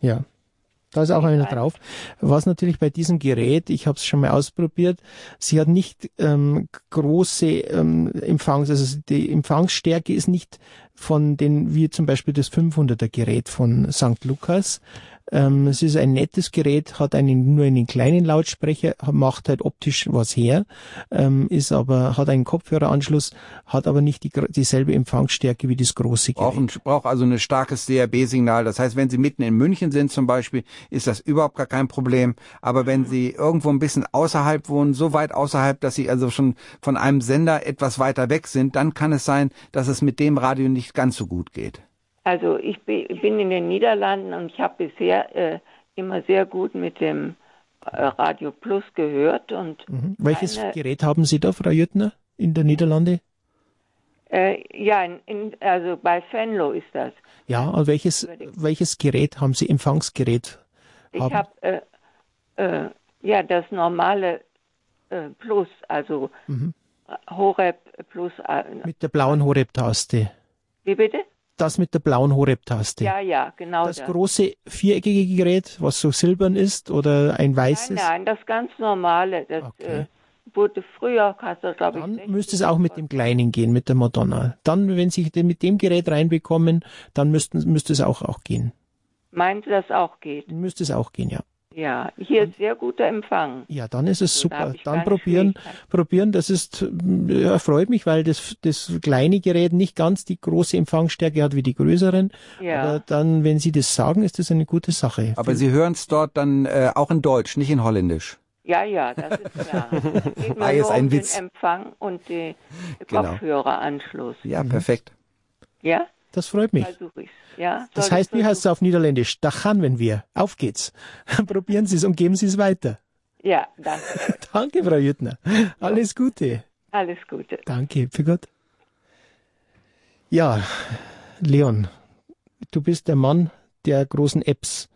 Ja. Da ist auch einer drauf. Was natürlich bei diesem Gerät, ich habe es schon mal ausprobiert, sie hat nicht ähm, große ähm, Empfangs, also die Empfangsstärke ist nicht von den, wie zum Beispiel das 500er Gerät von St. Lukas, ähm, es ist ein nettes Gerät, hat einen, nur einen kleinen Lautsprecher, macht halt optisch was her, ähm, ist aber, hat einen Kopfhöreranschluss, hat aber nicht die, dieselbe Empfangsstärke wie das große Gerät. Braucht, braucht also ein starkes DRB-Signal. Das heißt, wenn Sie mitten in München sind zum Beispiel, ist das überhaupt gar kein Problem. Aber wenn Sie irgendwo ein bisschen außerhalb wohnen, so weit außerhalb, dass Sie also schon von einem Sender etwas weiter weg sind, dann kann es sein, dass es mit dem Radio nicht ganz so gut geht. Also ich bin in den Niederlanden und ich habe bisher äh, immer sehr gut mit dem äh, Radio Plus gehört. Und mhm. Welches eine, Gerät haben Sie da, Frau Jüttner, in der Niederlande? Äh, ja, in, in, also bei Fenlo ist das. Ja, und welches, welches Gerät haben Sie, Empfangsgerät? Ich habe äh, äh, ja das normale äh, Plus, also mhm. Horeb Plus. Mit der blauen Horeb-Taste. Wie bitte? Das mit der blauen Horeb-Taste. Ja, ja, genau. Das, das, große viereckige Gerät, was so silbern ist oder ein weißes? Nein, nein, das ganz normale. Das, okay. äh, wurde früher, du, glaube ich. Dann müsste es auch mit dem Kleinen gehen, mit der Madonna. Dann, wenn Sie mit dem Gerät reinbekommen, dann müssten, müsste es auch, auch gehen. Meinen Sie, dass auch geht? Müsste es auch gehen, ja. Ja, hier ist sehr guter Empfang. Ja, dann ist es Also da super. ich Dann probieren, probieren. Das ist, ja, freut mich, weil das, das kleine Gerät nicht ganz die große Empfangsstärke hat wie die größeren. Ja. Aber dann, wenn Sie das sagen, ist das eine gute Sache. Aber Sie hören es dort dann äh, auch in Deutsch, nicht in Holländisch. Ja, ja, das ist klar. Es geht Ah, nur ein um Witz. den Empfang und den Genau. Kopfhöreranschluss. Ja, perfekt. Ja, Das freut mich. Ja, Das heißt, wie heißt es auf Niederländisch? Da gaan wir. Auf geht's. Probieren Sie es und geben Sie es weiter. Ja, danke. Danke, Frau Jüttner. Alles Gute. Alles Gute. Danke, für Gott. Ja, Leon, du bist der Mann der großen Apps.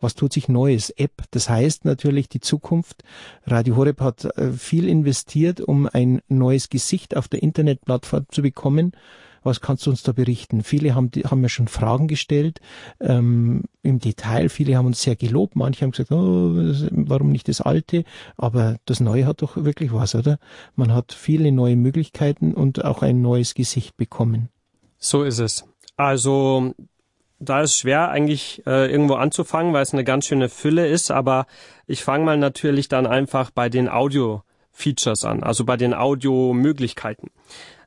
Was tut sich Neues? App, das heißt natürlich die Zukunft. Radio Horeb hat äh, viel investiert, um ein neues Gesicht auf der Internetplattform zu bekommen. Was kannst du uns da berichten? Viele haben, haben mir schon Fragen gestellt ähm, im Detail. Viele haben uns sehr gelobt. Manche haben gesagt, oh, warum nicht das Alte? Aber das Neue hat doch wirklich was, oder? Man hat viele neue Möglichkeiten und auch ein neues Gesicht bekommen. So ist es. Also da ist schwer eigentlich äh, irgendwo anzufangen, weil es eine ganz schöne Fülle ist, aber ich fange mal natürlich dann einfach bei den Audio-Features an, also bei den Audio-Möglichkeiten.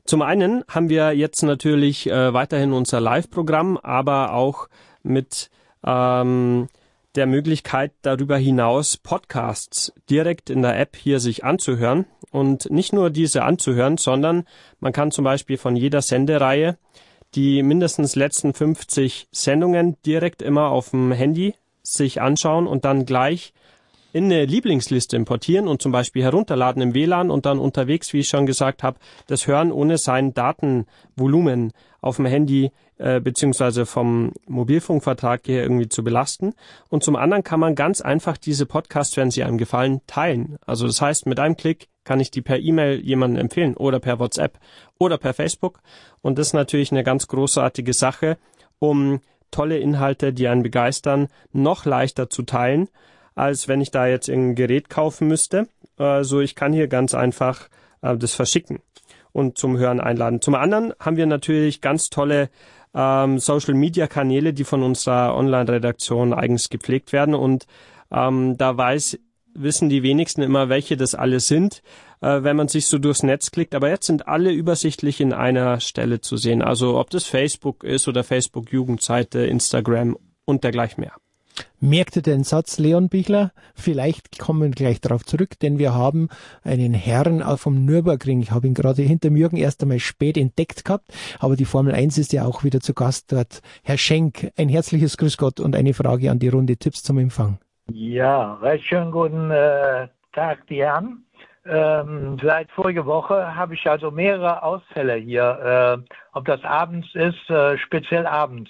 Zum einen haben wir jetzt natürlich äh, weiterhin unser Live-Programm, aber auch mit ähm, der Möglichkeit darüber hinaus Podcasts direkt in der App hier sich anzuhören und nicht nur diese anzuhören, sondern man kann zum Beispiel von jeder Sendereihe die mindestens letzten 50 Sendungen direkt immer auf dem Handy sich anschauen und dann gleich in eine Lieblingsliste importieren und zum Beispiel herunterladen im WLAN und dann unterwegs, wie ich schon gesagt habe, das hören ohne sein Datenvolumen auf dem Handy äh, beziehungsweise vom Mobilfunkvertrag her irgendwie zu belasten. Und zum anderen kann man ganz einfach diese Podcasts, wenn sie einem gefallen, teilen. Also das heißt, mit einem Klick kann ich die per E-Mail jemandem empfehlen oder per WhatsApp oder per Facebook. Und das ist natürlich eine ganz großartige Sache, um tolle Inhalte, die einen begeistern, noch leichter zu teilen, als wenn ich da jetzt ein Gerät kaufen müsste. Also ich kann hier ganz einfach äh, das verschicken und zum Hören einladen. Zum anderen haben wir natürlich ganz tolle ähm, Social-Media-Kanäle, die von unserer Online-Redaktion eigens gepflegt werden und ähm, da weiß wissen die wenigsten immer, welche das alle sind, äh, wenn man sich so durchs Netz klickt. Aber jetzt sind alle übersichtlich in einer Stelle zu sehen. Also ob das Facebook ist oder Facebook-Jugendseite, Instagram und dergleichen mehr. Merkte den Satz, Leon Bichler? Vielleicht kommen wir gleich darauf zurück, denn wir haben einen Herrn vom Nürburgring. Ich habe ihn gerade hinter Jürgen erst einmal spät entdeckt gehabt, aber die Formel 1 ist ja auch wieder zu Gast dort. Herr Schenk, ein herzliches Grüß Gott und eine Frage an die Runde Tipps zum Empfang. Ja, recht schönen guten äh, Tag, die Herren. Ähm, seit vorige Woche habe ich also mehrere Ausfälle hier. Äh, ob das abends ist, äh, speziell abends.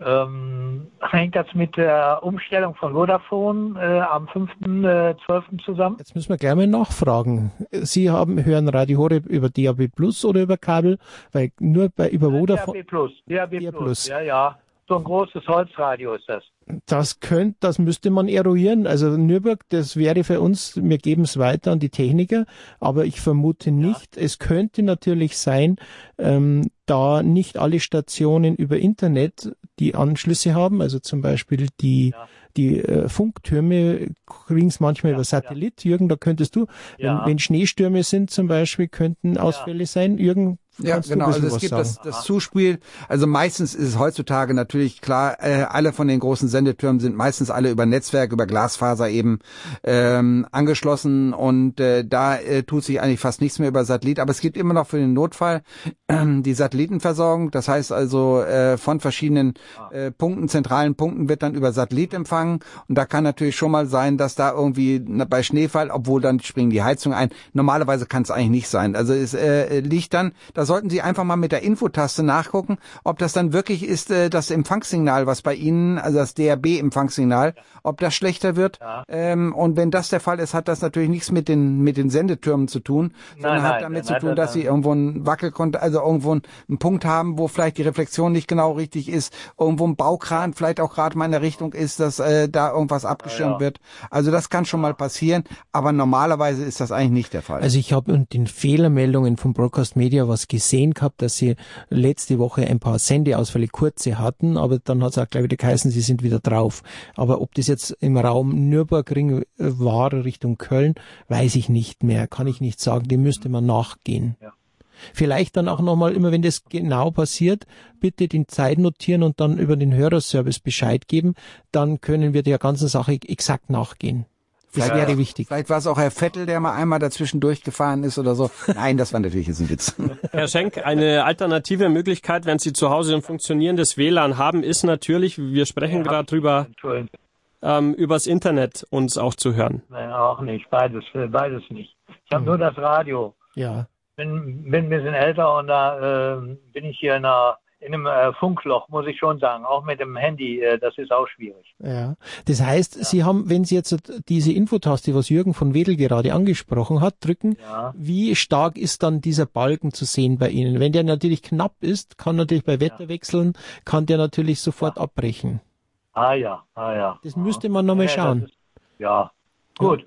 Ähm, hängt das mit der Umstellung von Vodafone äh, am 5.12. zusammen? Jetzt müssen wir gleich mal nachfragen. Sie haben, hören Radio Horeb über DAB Plus oder über Kabel? Weil nur bei, über Vodafone, DAB Plus. DAB DAB+. Plus. Ja, ja. So ein großes Holzradio ist das. das könnte, das müsste man eruieren. Also Nürburg, das wäre für uns, wir geben es weiter an die Techniker, aber ich vermute nicht. Es könnte natürlich sein, ähm, da nicht alle Stationen über Internet die Anschlüsse haben, also zum Beispiel die, Ja. die äh, Funktürme kriegen es manchmal Ja, über Satellit. Jürgen, da könntest du, Ja. wenn, wenn Schneestürme sind zum Beispiel, könnten Ausfälle sein. Jürgen, Ja, genau. Also es gibt sagen? das, das Zuspiel. Also meistens ist es heutzutage natürlich klar, äh, alle von den großen Sendetürmen sind meistens alle über Netzwerk, über Glasfaser eben ähm, angeschlossen und äh, da äh, tut sich eigentlich fast nichts mehr über Satellit. Aber es gibt immer noch für den Notfall äh, die Satellitenversorgung. Das heißt also äh, von verschiedenen äh, Punkten, zentralen Punkten wird dann über Satellit empfangen und da kann natürlich schon mal sein, dass da irgendwie bei Schneefall, obwohl dann springen die Heizung ein. Normalerweise kann es eigentlich nicht sein. Also es äh, liegt dann, dass Da sollten Sie einfach mal mit der Infotaste nachgucken, ob das dann wirklich ist, äh, das Empfangssignal, was bei Ihnen, also das DRB-Empfangssignal, ob das schlechter wird. Ja. Ähm, und wenn das der Fall ist, hat das natürlich nichts mit den mit den Sendetürmen zu tun, sondern nein, hat damit dann zu tun, dass Sie irgendwo einen Wackelkont, also irgendwo einen, Punkt haben, wo vielleicht die Reflexion nicht genau richtig ist, irgendwo ein Baukran vielleicht auch gerade mal in der Richtung ist, dass äh, da irgendwas abgeschirmt Ja. wird. Also das kann schon mal passieren, aber normalerweise ist das eigentlich nicht der Fall. Also ich habe in den Fehlermeldungen von Broadcast Media was gesehen gehabt, dass sie letzte Woche ein paar Sendeausfälle kurze hatten, aber dann hat es auch gleich wieder geheißen, sie sind wieder drauf. Aber ob das jetzt im Raum Nürburgring äh, war Richtung Köln, weiß ich nicht mehr, kann ich nicht sagen, dem müsste man nachgehen. Ja. Vielleicht dann auch nochmal, immer wenn das genau passiert, bitte die Zeit notieren und dann über den Hörerservice Bescheid geben, dann können wir der ganzen Sache exakt nachgehen. Das Vielleicht- wäre wichtig. Vielleicht war es auch Herr Vettel, der mal einmal dazwischen durchgefahren ist oder so. Nein, das war natürlich jetzt ein Witz. Herr Schenk, eine alternative Möglichkeit, wenn Sie zu Hause ein funktionierendes WLAN haben, ist natürlich, wir sprechen gerade drüber, ähm, übers Internet uns auch zu hören. Nein, auch nicht. Beides, äh, beides nicht. Ich habe nur das Radio. Ja. Bin, bin ein bisschen älter und da äh, bin ich hier in, einer, in einem äh, Funkloch, muss ich schon sagen. Auch mit dem Handy, äh, das ist auch schwierig. Ja, das heißt, Sie haben, wenn Sie jetzt diese Infotaste, was Jürgen von Wedel gerade angesprochen hat, drücken, Ja. wie stark ist dann dieser Balken zu sehen bei Ihnen? Wenn der natürlich knapp ist, kann natürlich bei Wetterwechseln, kann der natürlich sofort abbrechen. Ah ja, ah ja. Das müsste man nochmal Ja, schauen. ist- Ja, gut.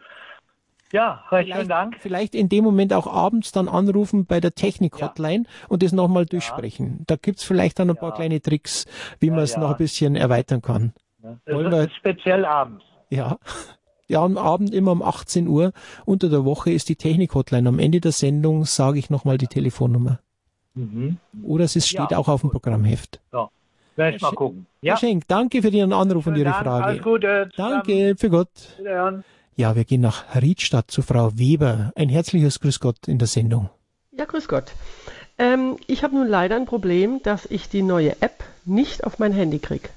Ja, recht Vielleicht, Dank. vielleicht in dem Moment auch abends dann anrufen bei der Technik-Hotline und das nochmal durchsprechen. Da gibt's vielleicht dann ein paar Ja. kleine Tricks, wie man es ja. noch ein bisschen erweitern kann. Wollen wir- speziell abends. Ja. Ja, am Abend immer um 18 Uhr. Unter der Woche ist die Technik-Hotline. Am Ende der Sendung sage ich nochmal die Telefonnummer. Mhm. Oder es steht Ja. auch auf dem Programmheft. So, werde ich mal gucken. Herr Ja, Schenk, danke für Ihren Anruf und schönen Ihre Dank. Frage. Alles Gute. Danke, für Gott. Wiederhören. Ja, wir gehen nach Riedstadt zu Frau Weber. Ein herzliches Grüß Gott in der Sendung. Ja, grüß Gott. Ähm, ich habe nun leider ein Problem, dass ich die neue App nicht auf mein Handy krieg.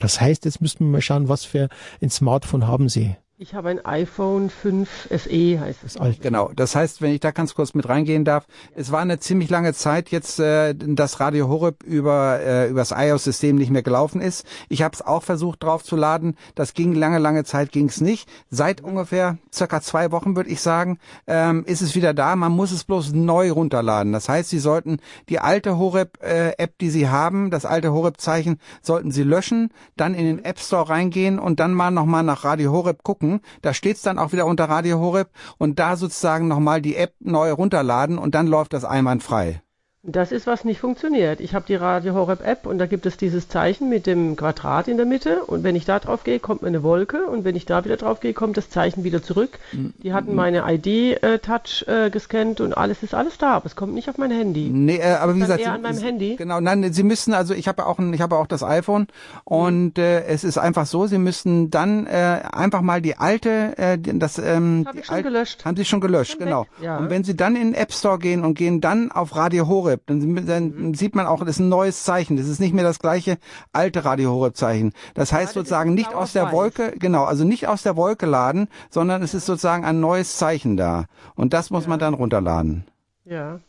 Das heißt, jetzt müssten wir mal schauen, was für ein Smartphone haben Sie. Ich habe ein iPhone 5 SE, heißt es. Alte. Genau. Das heißt, wenn ich da ganz kurz mit reingehen darf, es war eine ziemlich lange Zeit jetzt, äh, dass Radio Horeb über äh, übers iOS-System nicht mehr gelaufen ist. Ich habe es auch versucht draufzuladen. Das ging lange, lange Zeit ging es nicht. Seit ungefähr circa zwei Wochen würde ich sagen, ähm, ist es wieder da. Man muss es bloß neu runterladen. Das heißt, Sie sollten die alte Horeb-App, die Sie haben, das alte Horeb-Zeichen, sollten Sie löschen, dann in den App Store reingehen und dann mal nochmal nach Radio Horeb gucken. Da steht's dann auch wieder unter Radio Horeb und da sozusagen nochmal die App neu runterladen und dann läuft das einwandfrei. Das ist, was nicht funktioniert. Ich habe die Radio Horeb App und da gibt es dieses Zeichen mit dem Quadrat in der Mitte und wenn ich da drauf gehe, kommt mir eine Wolke und wenn ich da wieder drauf gehe, kommt das Zeichen wieder zurück. Die hatten meine ID-Touch äh, gescannt und alles ist alles da, aber es kommt nicht auf mein Handy. Nee, äh, aber wie gesagt, eher Sie- an meinem Handy? Genau, nein, Sie müssen also, ich habe auch ein, ich habe auch das iPhone und äh, es ist einfach so, Sie müssen dann äh, einfach mal die alte, äh, das ähm, Hab ich schon alte- gelöscht. Haben Sie schon gelöscht, Schon genau. ja. Und wenn Sie dann in den App Store gehen und gehen dann auf Radio Horeb, dann, dann sieht man auch, das ist ein neues Zeichen. Das ist nicht mehr das gleiche alte Radio Horeb Zeichen. Das heißt das sozusagen nicht aus der weiß. Wolke, genau, also nicht aus der Wolke laden, sondern es ist sozusagen ein neues Zeichen da. Und das muss man dann runterladen. Ja.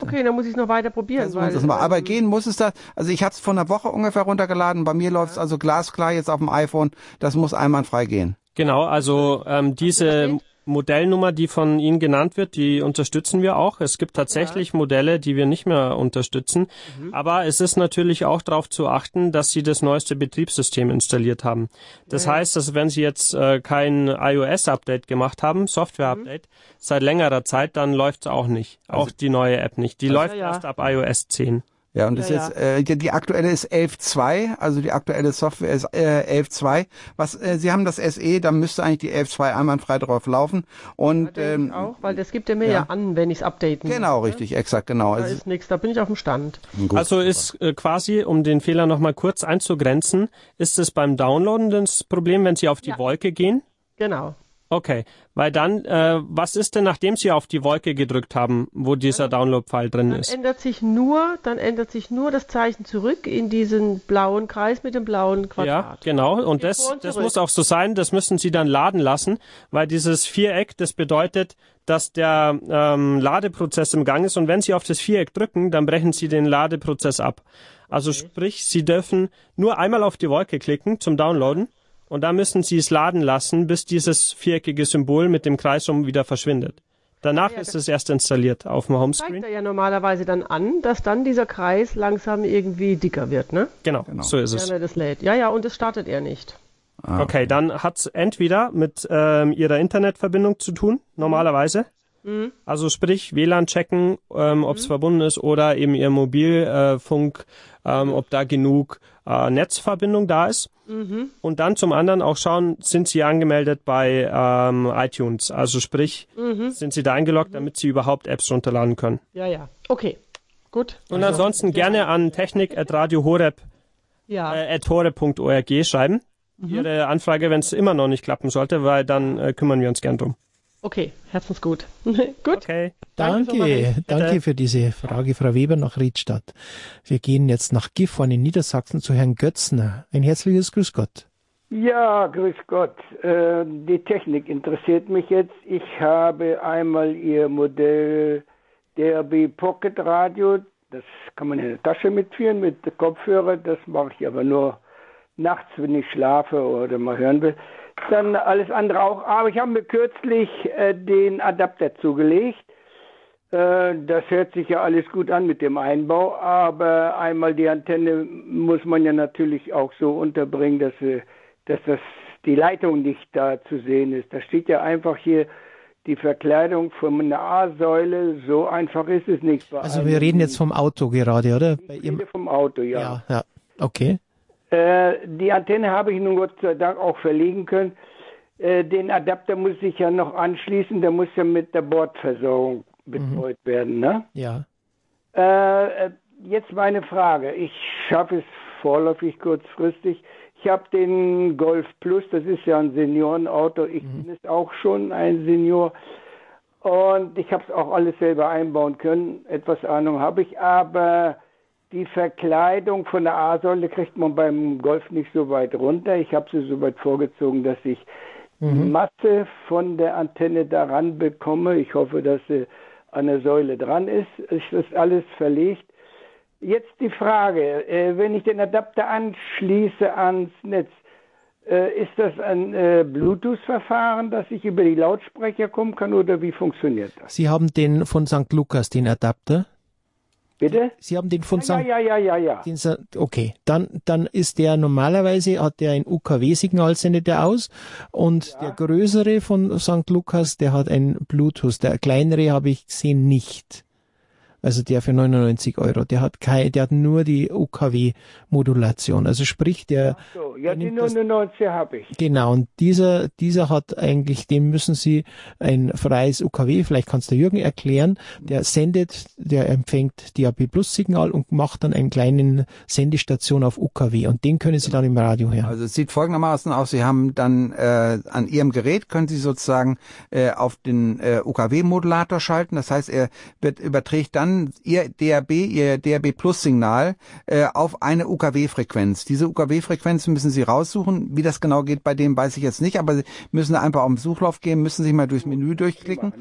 Okay, dann muss ich es noch weiter probieren. Versuchen weil, es mal. Aber ähm, gehen muss es da. Also ich hatte es vor einer Woche ungefähr runtergeladen. Bei mir läuft es also glasklar jetzt auf dem iPhone. Das muss einwandfrei gehen. Genau, also ähm, diese Modellnummer, die von Ihnen genannt wird, die unterstützen wir auch. Es gibt tatsächlich Modelle, die wir nicht mehr unterstützen. Aber es ist natürlich auch darauf zu achten, dass Sie das neueste Betriebssystem installiert haben. Das heißt, dass wenn Sie jetzt äh, kein iOS-Update gemacht haben, Software-Update, seit längerer Zeit, dann läuft es auch nicht. auch die neue App nicht. Die läuft ja. erst ab iOS 10. Ja, und das Ja, jetzt äh, die, die aktuelle ist 11.2, also die aktuelle Software ist äh, 11.2. Was äh, Sie haben das SE, da müsste eigentlich die 11.2 einwandfrei drauf laufen und ähm, auch, weil das gibt er mir ja, ja. an, wenn ich es updaten genau muss, ne? richtig, exakt genau. Da Also, ist nichts, da bin ich auf dem Stand. gut. Also ist äh, quasi, um den Fehler nochmal kurz einzugrenzen, ist es beim Downloaden das Problem, wenn Sie auf die Ja. Wolke gehen? Genau. Okay, weil dann, äh, was ist denn, nachdem Sie auf die Wolke gedrückt haben, wo dieser Download-File drin Dann ist? ändert sich nur, dann ändert sich nur das Zeichen zurück in diesen blauen Kreis mit dem blauen Ja, Quadrat. genau. Und Geht das, und das muss auch so sein. Das müssen Sie dann laden lassen, weil dieses Viereck, das bedeutet, dass der ähm, Ladeprozess im Gang ist. Und wenn Sie auf das Viereck drücken, dann brechen Sie den Ladeprozess ab. Also sprich, Sie dürfen nur einmal auf die Wolke klicken zum Downloaden. Und dann müssen Sie es laden lassen, bis dieses viereckige Symbol mit dem Kreis um wieder verschwindet. Danach Ja, ist es erst installiert auf dem Zeigt Homescreen. er ja normalerweise dann an, dass dann dieser Kreis langsam irgendwie dicker wird, ne? Genau, so ist es. Wenn er das lädt. Ja, ja, und das startet er nicht. Okay, dann hat's entweder mit ähm, Ihrer Internetverbindung zu tun, normalerweise. Also sprich WLAN checken, ähm, ob es verbunden ist oder eben Ihr Mobilfunk, äh, ähm, ob da genug äh, Netzverbindung da ist. Und dann zum anderen auch schauen, sind Sie angemeldet bei ähm, iTunes. Also sprich, sind Sie da eingeloggt, damit Sie überhaupt Apps runterladen können. Ja, ja. Okay. Gut. Und ansonsten gerne an technik.radiohoreb Ja. äh, horeb.org schreiben. Ihre Anfrage, wenn es immer noch nicht klappen sollte, weil dann äh, kümmern wir uns gern drum. Okay. Herzensgut. Gut. Okay. Danke, Danke, danke für diese Frage, Frau Weber nach Riedstadt. Wir gehen jetzt nach Gifhorn in Niedersachsen zu Herrn Götzner. Ein herzliches Grüß Gott. Ja, grüß Gott. Äh, die Technik interessiert mich jetzt. Ich habe einmal Ihr Modell DRB Pocket Radio. Das kann man in der Tasche mitführen mit Kopfhörer. Das mache ich aber nur nachts, wenn ich schlafe oder mal hören will. Dann alles andere auch. Aber ich habe mir kürzlich äh, den Adapter zugelegt. Äh, Das hört sich ja alles gut an mit dem Einbau, aber einmal die Antenne muss man ja natürlich auch so unterbringen, dass, sie, dass das, die Leitung nicht da zu sehen ist. Da steht ja einfach hier die Verkleidung von einer A-Säule. So einfach ist es nicht. Also wir reden jetzt vom Auto gerade, oder? Bei ich rede vom Auto, ja. ja, ja, okay. Äh, die Antenne habe ich nun Gott sei Dank auch verlegen können. Äh, den Adapter muss ich ja noch anschließen, der muss ja mit der Bordversorgung betreut werden, ne? Ja. Äh, jetzt meine Frage. Ich schaffe es vorläufig kurzfristig. Ich habe den Golf Plus, das ist ja ein Seniorenauto. Ich bin es auch schon ein Senior. Und ich habe es auch alles selber einbauen können. Etwas Ahnung habe ich, aber die Verkleidung von der A-Säule kriegt man beim Golf nicht so weit runter. Ich habe sie so weit vorgezogen, dass ich die Masse von der Antenne daran bekomme. Ich hoffe, dass sie an der Säule dran ist. Es ist alles verlegt. Jetzt die Frage, äh, wenn ich den Adapter anschließe ans Netz, äh, ist das ein äh, Bluetooth-Verfahren, dass ich über die Lautsprecher kommen kann oder wie funktioniert das? Sie haben den von St. Lukas, den Adapter. Bitte? Sie haben den von Ja, St. ja, ja, ja, ja. Den, Sa- okay, dann, dann ist der normalerweise, hat der ein UKW-Signal, sendet er aus. Und der größere von St. Lukas, der hat ein Bluetooth. Der kleinere habe ich gesehen nicht. Also der für 99 Euro. Der hat kein, der hat nur die UKW-Modulation. Also sprich, der, So, ja, die nimmt das- 99 habe ich. Genau, und dieser, dieser hat eigentlich, dem müssen Sie ein freies UKW, vielleicht kannst du Jürgen erklären, der sendet, der empfängt DAB Plus Signal und macht dann einen kleinen Sendestation auf UKW und den können Sie dann im Radio hören. Also es sieht folgendermaßen aus, Sie haben dann äh, an Ihrem Gerät, können Sie sozusagen äh, auf den äh, UKW-Modulator schalten. Das heißt, er wird, überträgt dann Ihr DAB, Ihr DAB Plus-Signal äh, auf eine UKW-Frequenz. Diese UKW-Frequenz müssen Sie raussuchen. Wie das genau geht, bei dem weiß ich jetzt nicht, aber Sie müssen einfach auf den Suchlauf gehen, müssen sich mal durchs Menü durchklicken.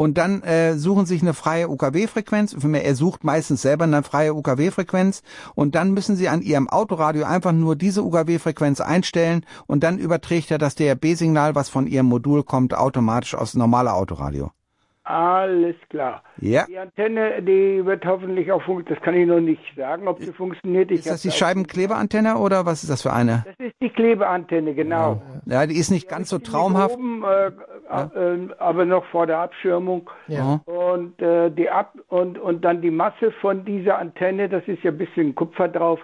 Und dann äh, suchen sich eine freie UKW-Frequenz. Er sucht meistens selber eine freie UKW-Frequenz. Und dann müssen Sie an Ihrem Autoradio einfach nur diese UKW-Frequenz einstellen. Und dann überträgt er das DRB-Signal, was von Ihrem Modul kommt, automatisch aus normaler Autoradio. Alles klar. Ja. Die Antenne, die wird hoffentlich auch funktionieren. Das kann ich noch nicht sagen, ob sie funktioniert. Ich Ist das die Scheibenkleberantenne oder was ist das für eine? Das ist die Klebeantenne, genau. Ja, die ist nicht ganz so traumhaft. Oben, äh, äh, aber noch vor der Abschirmung. Ja. Und äh, die Ab und und dann die Masse von dieser Antenne, das ist ja ein bisschen Kupfer drauf.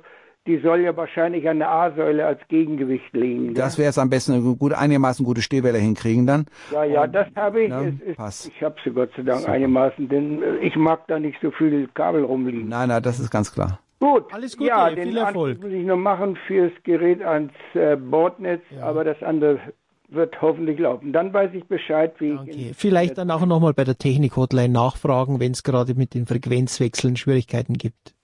Die soll ja wahrscheinlich an der A-Säule als Gegengewicht liegen. Das wäre es am besten, eine gut, einigermaßen gute Stehwelle hinkriegen dann. ja, ja, das habe ich. Ja, es ist, passt. ich habe sie Gott sei Dank einigermaßen, denn äh, ich mag da nicht so viel Kabel rumliegen. Nein, nein, das ist ganz klar. Gut, Alles Gute, ja, viel den Erfolg. Anschluss muss ich noch machen fürs Gerät ans äh, Bordnetz, aber das andere wird hoffentlich laufen. Dann weiß ich Bescheid, wie okay. ich. Vielleicht dann auch nochmal bei der Technik-Hotline nachfragen, wenn es gerade mit den Frequenzwechseln Schwierigkeiten gibt.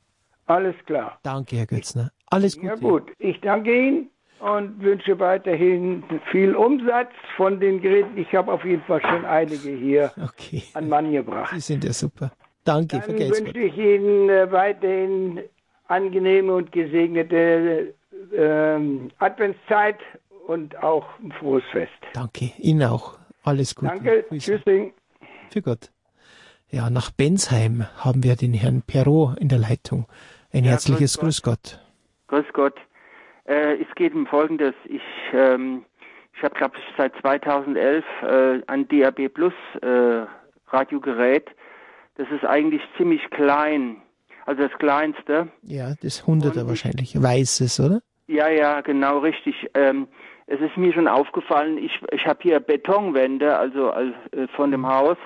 Alles klar. Danke, Herr Götzner. Alles Gute. Ja gut, ich danke Ihnen und wünsche weiterhin viel Umsatz von den Geräten. Ich habe auf jeden Fall schon einige hier okay. an Mann gebracht. Die sind ja super. Danke, Dann wünsche ich Ihnen äh, weiterhin angenehme und gesegnete äh, Adventszeit und auch ein frohes Fest. Danke, Ihnen auch. Alles Gute. Danke, tschüssing. Für Gott. Ja, nach Bensheim haben wir den Herrn Perrault in der Leitung. Ein ja, herzliches Grüß Gott. Grüß Gott. Grüß Gott. Äh, es geht um Folgendes. Ich, ähm, ich habe, glaube ich, seit 2011 äh, ein DAB Plus äh, Radiogerät. Das ist eigentlich ziemlich klein. Also das kleinste. Ja, das Hunderter wahrscheinlich. Weißes, oder? Ja, ja, genau, richtig. Ähm, es ist mir schon aufgefallen, ich, ich habe hier Betonwände, also, also äh, von dem Haus.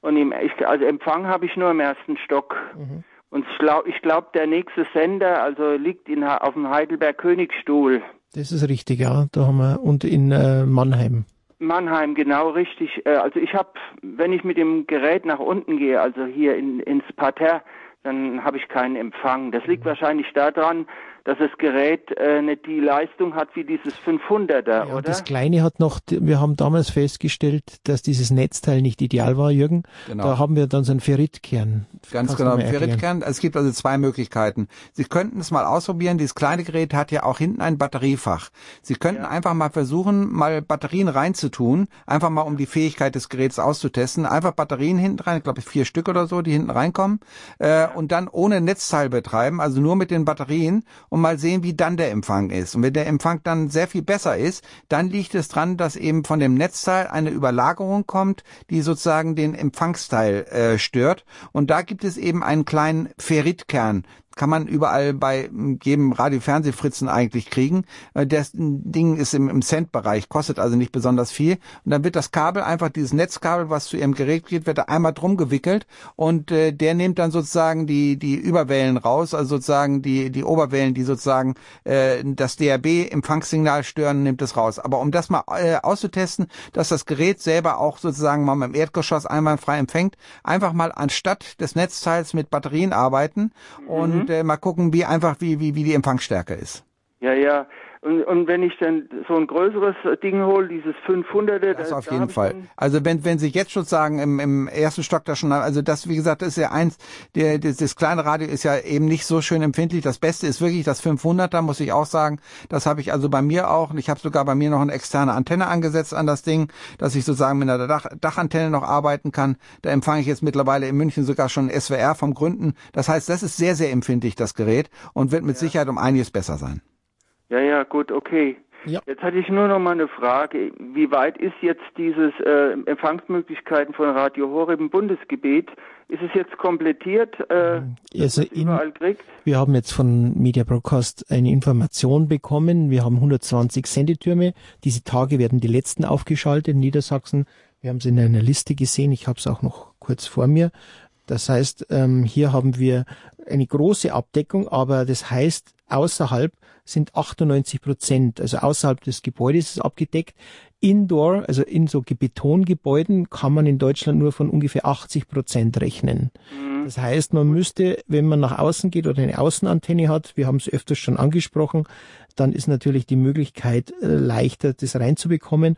Und im, ich, also Empfang habe ich nur im ersten Stock. Mhm. Und ich glaube, glaub, der nächste Sender also liegt in, auf dem Heidelberg Königsstuhl. Das ist richtig, ja. Da haben wir und in äh, Mannheim. Mannheim, genau richtig. Äh, also ich habe, wenn ich mit dem Gerät nach unten gehe, also hier in, ins Parterre, dann habe ich keinen Empfang. Das liegt mhm. wahrscheinlich daran, dass das Gerät äh, nicht die Leistung hat wie dieses 500er, ja, oder? Das kleine hat noch, wir haben damals festgestellt, dass dieses Netzteil nicht ideal war, Jürgen. Genau. Da haben wir dann so einen Ferritkern. Ganz Kannst genau, Ferritkern. Es gibt also zwei Möglichkeiten. Sie könnten es mal ausprobieren. Dieses kleine Gerät hat ja auch hinten ein Batteriefach. Sie könnten ja. einfach mal versuchen, mal Batterien reinzutun, einfach mal um die Fähigkeit des Geräts auszutesten. Einfach Batterien hinten rein, ich glaube vier Stück oder so, die hinten reinkommen, äh, und dann ohne Netzteil betreiben, also nur mit den Batterien und mal sehen, wie dann der Empfang ist. Und wenn der Empfang dann sehr viel besser ist, dann liegt es dran, dass eben von dem Netzteil eine Überlagerung kommt, die sozusagen den Empfangsteil äh, stört. Und da gibt es eben einen kleinen Ferritkern kann man überall bei jedem Radio-Fernsehfritzen eigentlich kriegen. Äh, das Ding ist im, im Cent-Bereich, kostet also nicht besonders viel. Und dann wird das Kabel einfach, dieses Netzkabel, was zu Ihrem Gerät geht, wird da einmal drum gewickelt und äh, der nimmt dann sozusagen die, die Überwellen raus, also sozusagen die, die Oberwellen, die sozusagen äh, das DRB-Empfangssignal stören, nimmt es raus. Aber um das mal äh, auszutesten, dass das Gerät selber auch sozusagen mal im Erdgeschoss einwandfrei empfängt, einfach mal anstatt des Netzteils mit Batterien arbeiten und mhm und äh, mal gucken, wie einfach wie, wie, wie die Empfangsstärke ist. Ja, ja. Und, und wenn ich dann so ein größeres Ding hole, dieses 500er, das da, auf jeden Fall. Also wenn wenn Sie jetzt schon sagen im, im ersten Stock da schon, also das wie gesagt ist ja eins, der das, das kleine Radio ist ja eben nicht so schön empfindlich. Das Beste ist wirklich das 500er, muss ich auch sagen. Das habe ich also bei mir auch. Und ich habe sogar bei mir noch eine externe Antenne angesetzt an das Ding, dass ich sozusagen mit einer Dach, Dachantenne noch arbeiten kann. Da empfange ich jetzt mittlerweile in München sogar schon SWR vom Gründen. Das heißt, das ist sehr sehr empfindlich das Gerät und wird mit ja. Sicherheit um einiges besser sein. Ja, ja, gut, okay. Ja. Jetzt hatte ich nur noch mal eine Frage. Wie weit ist jetzt dieses äh, Empfangsmöglichkeiten von Radio Horeb im Bundesgebiet? Ist es jetzt komplettiert? Äh, also in, wir haben jetzt von Media Broadcast eine Information bekommen. Wir haben 120 Sendetürme. Diese Tage werden die letzten aufgeschaltet in Niedersachsen. Wir haben es in einer Liste gesehen. Ich habe es auch noch kurz vor mir. Das heißt, ähm, hier haben wir eine große Abdeckung, aber das heißt, außerhalb sind 98 Prozent, also außerhalb des Gebäudes ist abgedeckt. Indoor, also in so Betongebäuden, kann man in Deutschland nur von ungefähr 80 Prozent rechnen. Mhm. Das heißt, man müsste, wenn man nach außen geht oder eine Außenantenne hat, wir haben es öfters schon angesprochen, dann ist natürlich die Möglichkeit äh, leichter, das reinzubekommen.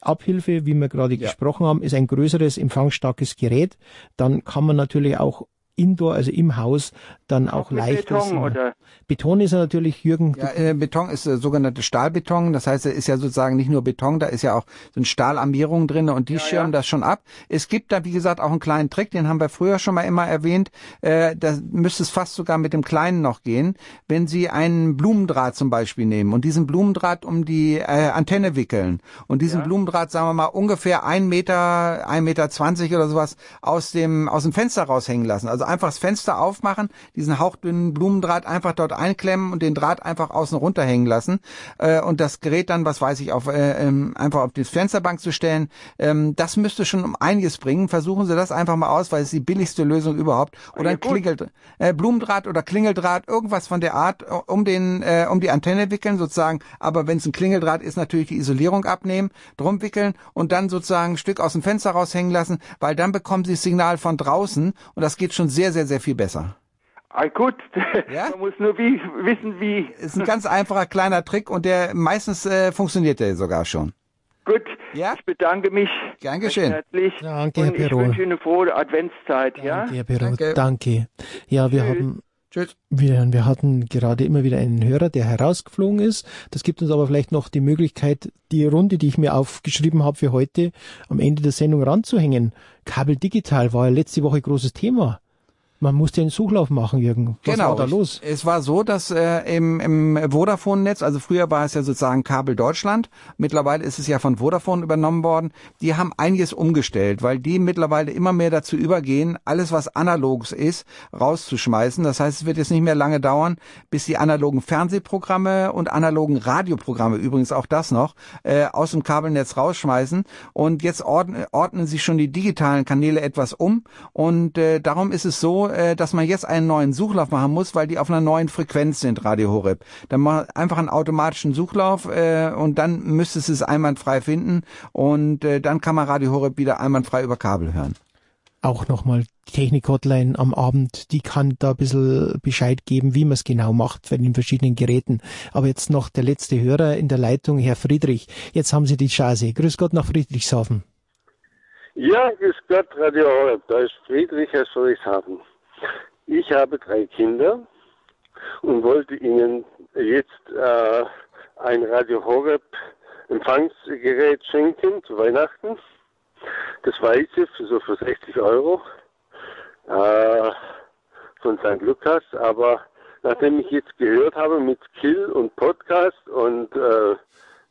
Abhilfe, wie wir gerade ja. gesprochen haben, ist ein größeres, empfangsstarkes Gerät. Dann kann man natürlich auch indoor, also im Haus, dann auch, auch leicht Beton, oder? Beton ist ja natürlich, Jürgen. Ja, äh, Beton ist äh, sogenannte Stahlbeton. Das heißt, er ist ja sozusagen nicht nur Beton, da ist ja auch so ein Stahlarmierung drin und die ja, schirmen ja. das schon ab. Es gibt da, wie gesagt, auch einen kleinen Trick, den haben wir früher schon mal immer erwähnt. Äh, da müsste es fast sogar mit dem Kleinen noch gehen. Wenn Sie einen Blumendraht zum Beispiel nehmen und diesen Blumendraht um die äh, Antenne wickeln und diesen ja. Blumendraht, sagen wir mal, ungefähr ein Meter, ein Meter zwanzig oder sowas aus dem, aus dem Fenster raushängen lassen. Also einfach das Fenster aufmachen, diesen hauchdünnen Blumendraht einfach dort einklemmen und den Draht einfach außen runterhängen lassen äh, und das Gerät dann, was weiß ich, auf äh, ähm, einfach auf die Fensterbank zu stellen. Ähm, das müsste schon um einiges bringen. Versuchen Sie das einfach mal aus, weil es die billigste Lösung überhaupt. Oder ein Klingel, äh, Blumendraht oder Klingeldraht, irgendwas von der Art äh, um den äh, um die Antenne wickeln sozusagen. Aber wenn es ein Klingeldraht ist, natürlich die Isolierung abnehmen, drum wickeln und dann sozusagen ein Stück aus dem Fenster raushängen lassen, weil dann bekommen Sie das Signal von draußen und das geht schon sehr, sehr, sehr viel besser. Ah, gut, Ja? man muss nur wie, wissen, wie. Ist ein ganz einfacher kleiner Trick und der meistens äh, funktioniert der sogar schon. Gut, Ja? ich bedanke mich Gern geschehen. herzlich Danke, Herr ich Perol. wünsche Ihnen eine frohe Adventszeit. ja? Danke, Herr Perot, Danke. danke. Ja, wir Tschüss. haben Tschüss. Wir, wir hatten gerade immer wieder einen Hörer, der herausgeflogen ist. Das gibt uns aber vielleicht noch die Möglichkeit, die Runde, die ich mir aufgeschrieben habe für heute, am Ende der Sendung ranzuhängen. Kabel digital war ja letzte Woche großes Thema. Man musste einen Suchlauf machen, Jürgen. Was genau. war da los? Es war so, dass äh, im, im Vodafone-Netz, also früher war es ja sozusagen Kabel Deutschland, mittlerweile ist es ja von Vodafone übernommen worden, die haben einiges umgestellt, weil die mittlerweile immer mehr dazu übergehen, alles was analogs ist, rauszuschmeißen. Das heißt, es wird jetzt nicht mehr lange dauern, bis die analogen Fernsehprogramme und analogen Radioprogramme, übrigens auch das noch, äh, aus dem Kabelnetz rausschmeißen. Und jetzt ordnen, ordnen sich schon die digitalen Kanäle etwas um. Und äh, darum ist es so, äh, dass man jetzt einen neuen Suchlauf machen muss, weil die auf einer neuen Frequenz sind, Radio Horeb. Dann mach einfach einen automatischen Suchlauf äh, und dann müsste es es einwandfrei finden und äh, dann kann man Radio Horeb wieder einwandfrei über Kabel hören. Auch nochmal Technik-Hotline am Abend, die kann da ein bisschen Bescheid geben, wie man es genau macht bei den verschiedenen Geräten. Aber jetzt noch der letzte Hörer in der Leitung, Herr Friedrich. Jetzt haben Sie die Chance. Grüß Gott nach Friedrichshafen. Ja, grüß Gott, Radio Horeb. Da ist Friedrich aus Friedrichshafen. Ich habe drei Kinder und wollte ihnen jetzt äh, ein Radio Horeb Empfangsgerät schenken zu Weihnachten. Das weiße, für so für 60 Euro äh, von St. Lukas. Aber nachdem ich jetzt gehört habe mit Kill und Podcast und äh,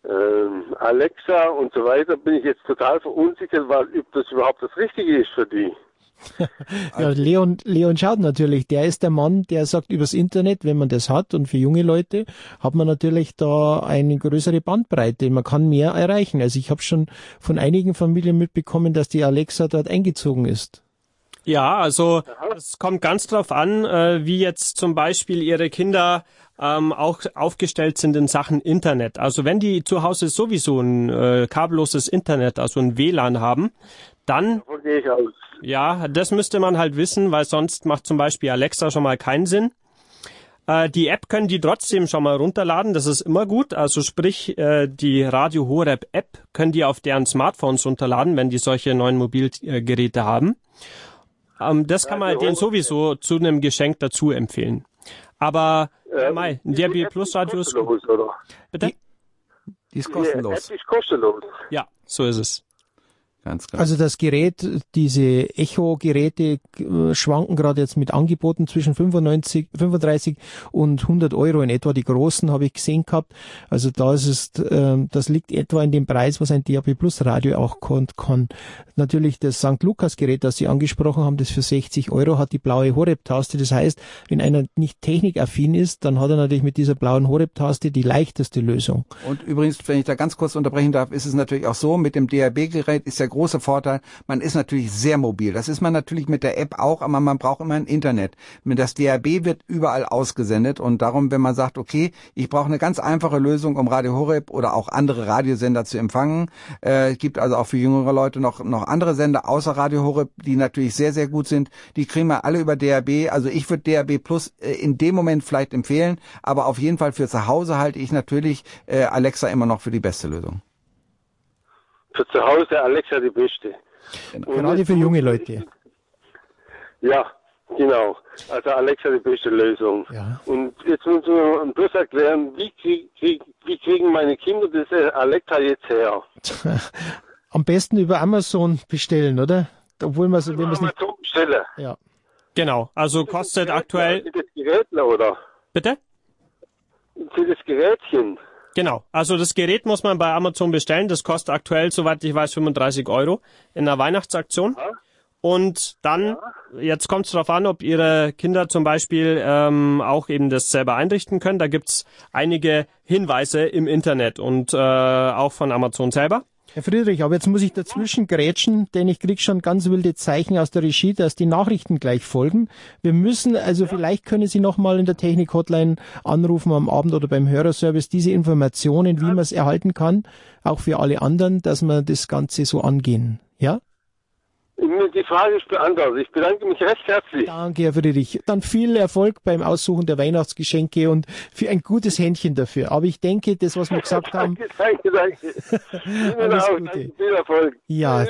ähm, Alexa und so weiter, bin ich jetzt total verunsichert, weil, ob das überhaupt das Richtige ist für die. Ja, Leon, Leon Schaut natürlich, der ist der Mann, der sagt übers Internet, wenn man das hat und für junge Leute hat man natürlich da eine größere Bandbreite, man kann mehr erreichen. Also ich habe schon von einigen Familien mitbekommen, dass die Alexa dort eingezogen ist. Ja, also es kommt ganz drauf an, äh, wie jetzt zum Beispiel Ihre Kinder ähm, auch aufgestellt sind in Sachen Internet. Also wenn die zu Hause sowieso ein äh, kabelloses Internet, also ein WLAN haben, dann Ja, das müsste man halt wissen, weil sonst macht zum Beispiel Alexa schon mal keinen Sinn. Äh, die App können die trotzdem schon mal runterladen, das ist immer gut. Also sprich, äh, die Radio Horeb App können die auf deren Smartphones runterladen, wenn die solche neuen Mobilgeräte haben. Ähm, das kann man Radio denen sowieso zu einem Geschenk dazu empfehlen. Aber Ähm, Mai, ein die DRB App Plus ist Radio ist kostenlos, oder? bitte? Die ist Die kostenlos. App ist kostenlos. Ja, so ist es. Ganz klar. Also das Gerät, diese Echo-Geräte äh, schwanken gerade jetzt mit Angeboten zwischen 95, 35 und 100 Euro in etwa. Die großen habe ich gesehen gehabt. Also da ist es, ähm, das liegt etwa in dem Preis, was ein DAB Plus Radio auch kann. Natürlich das St. Lukas Gerät, das Sie angesprochen haben, das für 60 Euro hat die blaue Horeb-Taste. Das heißt, wenn einer nicht technikaffin ist, dann hat er natürlich mit dieser blauen Horeb-Taste die leichteste Lösung. Und übrigens, wenn ich da ganz kurz unterbrechen darf, ist es natürlich auch so, mit dem DAB-Gerät ist der große Vorteil, man ist natürlich sehr mobil. Das ist man natürlich mit der App auch, aber man braucht immer ein Internet. Das DAB wird überall ausgesendet und darum, wenn man sagt, okay, ich brauche eine ganz einfache Lösung, um Radio Horeb oder auch andere Radiosender zu empfangen. Äh, es gibt also auch für jüngere Leute noch, noch andere Sender außer Radio Horeb, die natürlich sehr, sehr gut sind. Die kriegen wir alle über DAB. Also ich würde DAB Plus äh, in dem Moment vielleicht empfehlen, aber auf jeden Fall für zu Hause halte ich natürlich äh, Alexa immer noch für die beste Lösung. Für zu Hause Alexa die beste. Und Gerade für junge Leute. Ja, genau. Also Alexa die beste Lösung. Ja. Und jetzt muss man bloß erklären, wie, krieg, krieg, wie kriegen meine Kinder das äh, Alexa jetzt her? Am besten über Amazon bestellen, oder? Obwohl man so, wenn man es nicht, Amazon bestellen. ja. Genau, also kostet aktuell, Für das Gerätler, oder? bitte? Für das Gerätchen. Genau, also das Gerät muss man bei Amazon bestellen. Das kostet aktuell, soweit ich weiß, 35 Euro in einer Weihnachtsaktion. Und dann, jetzt kommt es darauf an, ob Ihre Kinder zum Beispiel ähm, auch eben das selber einrichten können. Da gibt's einige Hinweise im Internet und äh, auch von Amazon selber. Herr Friedrich, aber jetzt muss ich dazwischen grätschen, denn ich krieg schon ganz wilde Zeichen aus der Regie, dass die Nachrichten gleich folgen. Wir müssen, also vielleicht können Sie noch mal in der Technik-Hotline anrufen am Abend oder beim Hörerservice diese Informationen, wie man es erhalten kann, auch für alle anderen, dass wir das Ganze so angehen. Ja? Die Frage ist beantwortet. Ich bedanke mich recht herzlich. Danke, Herr Friedrich. Dann viel Erfolg beim Aussuchen der Weihnachtsgeschenke und für ein gutes Händchen dafür. Aber ich denke, das, was wir gesagt haben. danke, danke, danke. Alles auch. Gute. Danke, viel Erfolg. Ja,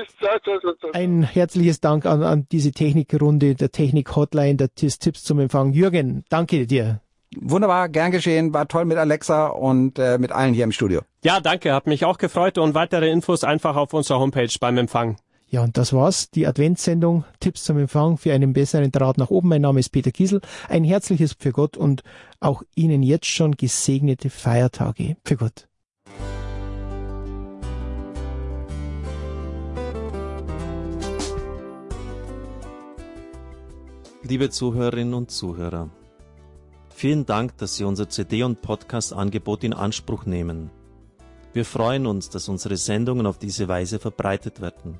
ein herzliches Dank an, an diese Technikrunde, der Technik-Hotline, der Tipps zum Empfang. Jürgen, danke dir. Wunderbar, gern geschehen, war toll mit Alexa und äh, mit allen hier im Studio. Ja, danke, hat mich auch gefreut und weitere Infos einfach auf unserer Homepage beim Empfang. Ja, und das war's. Die Adventssendung Tipps zum Empfang für einen besseren Draht nach oben. Mein Name ist Peter Kiesel. Ein herzliches für Gott und auch Ihnen jetzt schon gesegnete Feiertage. Für Gott. Liebe Zuhörerinnen und Zuhörer, vielen Dank, dass Sie unser CD- und Podcast-Angebot in Anspruch nehmen. Wir freuen uns, dass unsere Sendungen auf diese Weise verbreitet werden.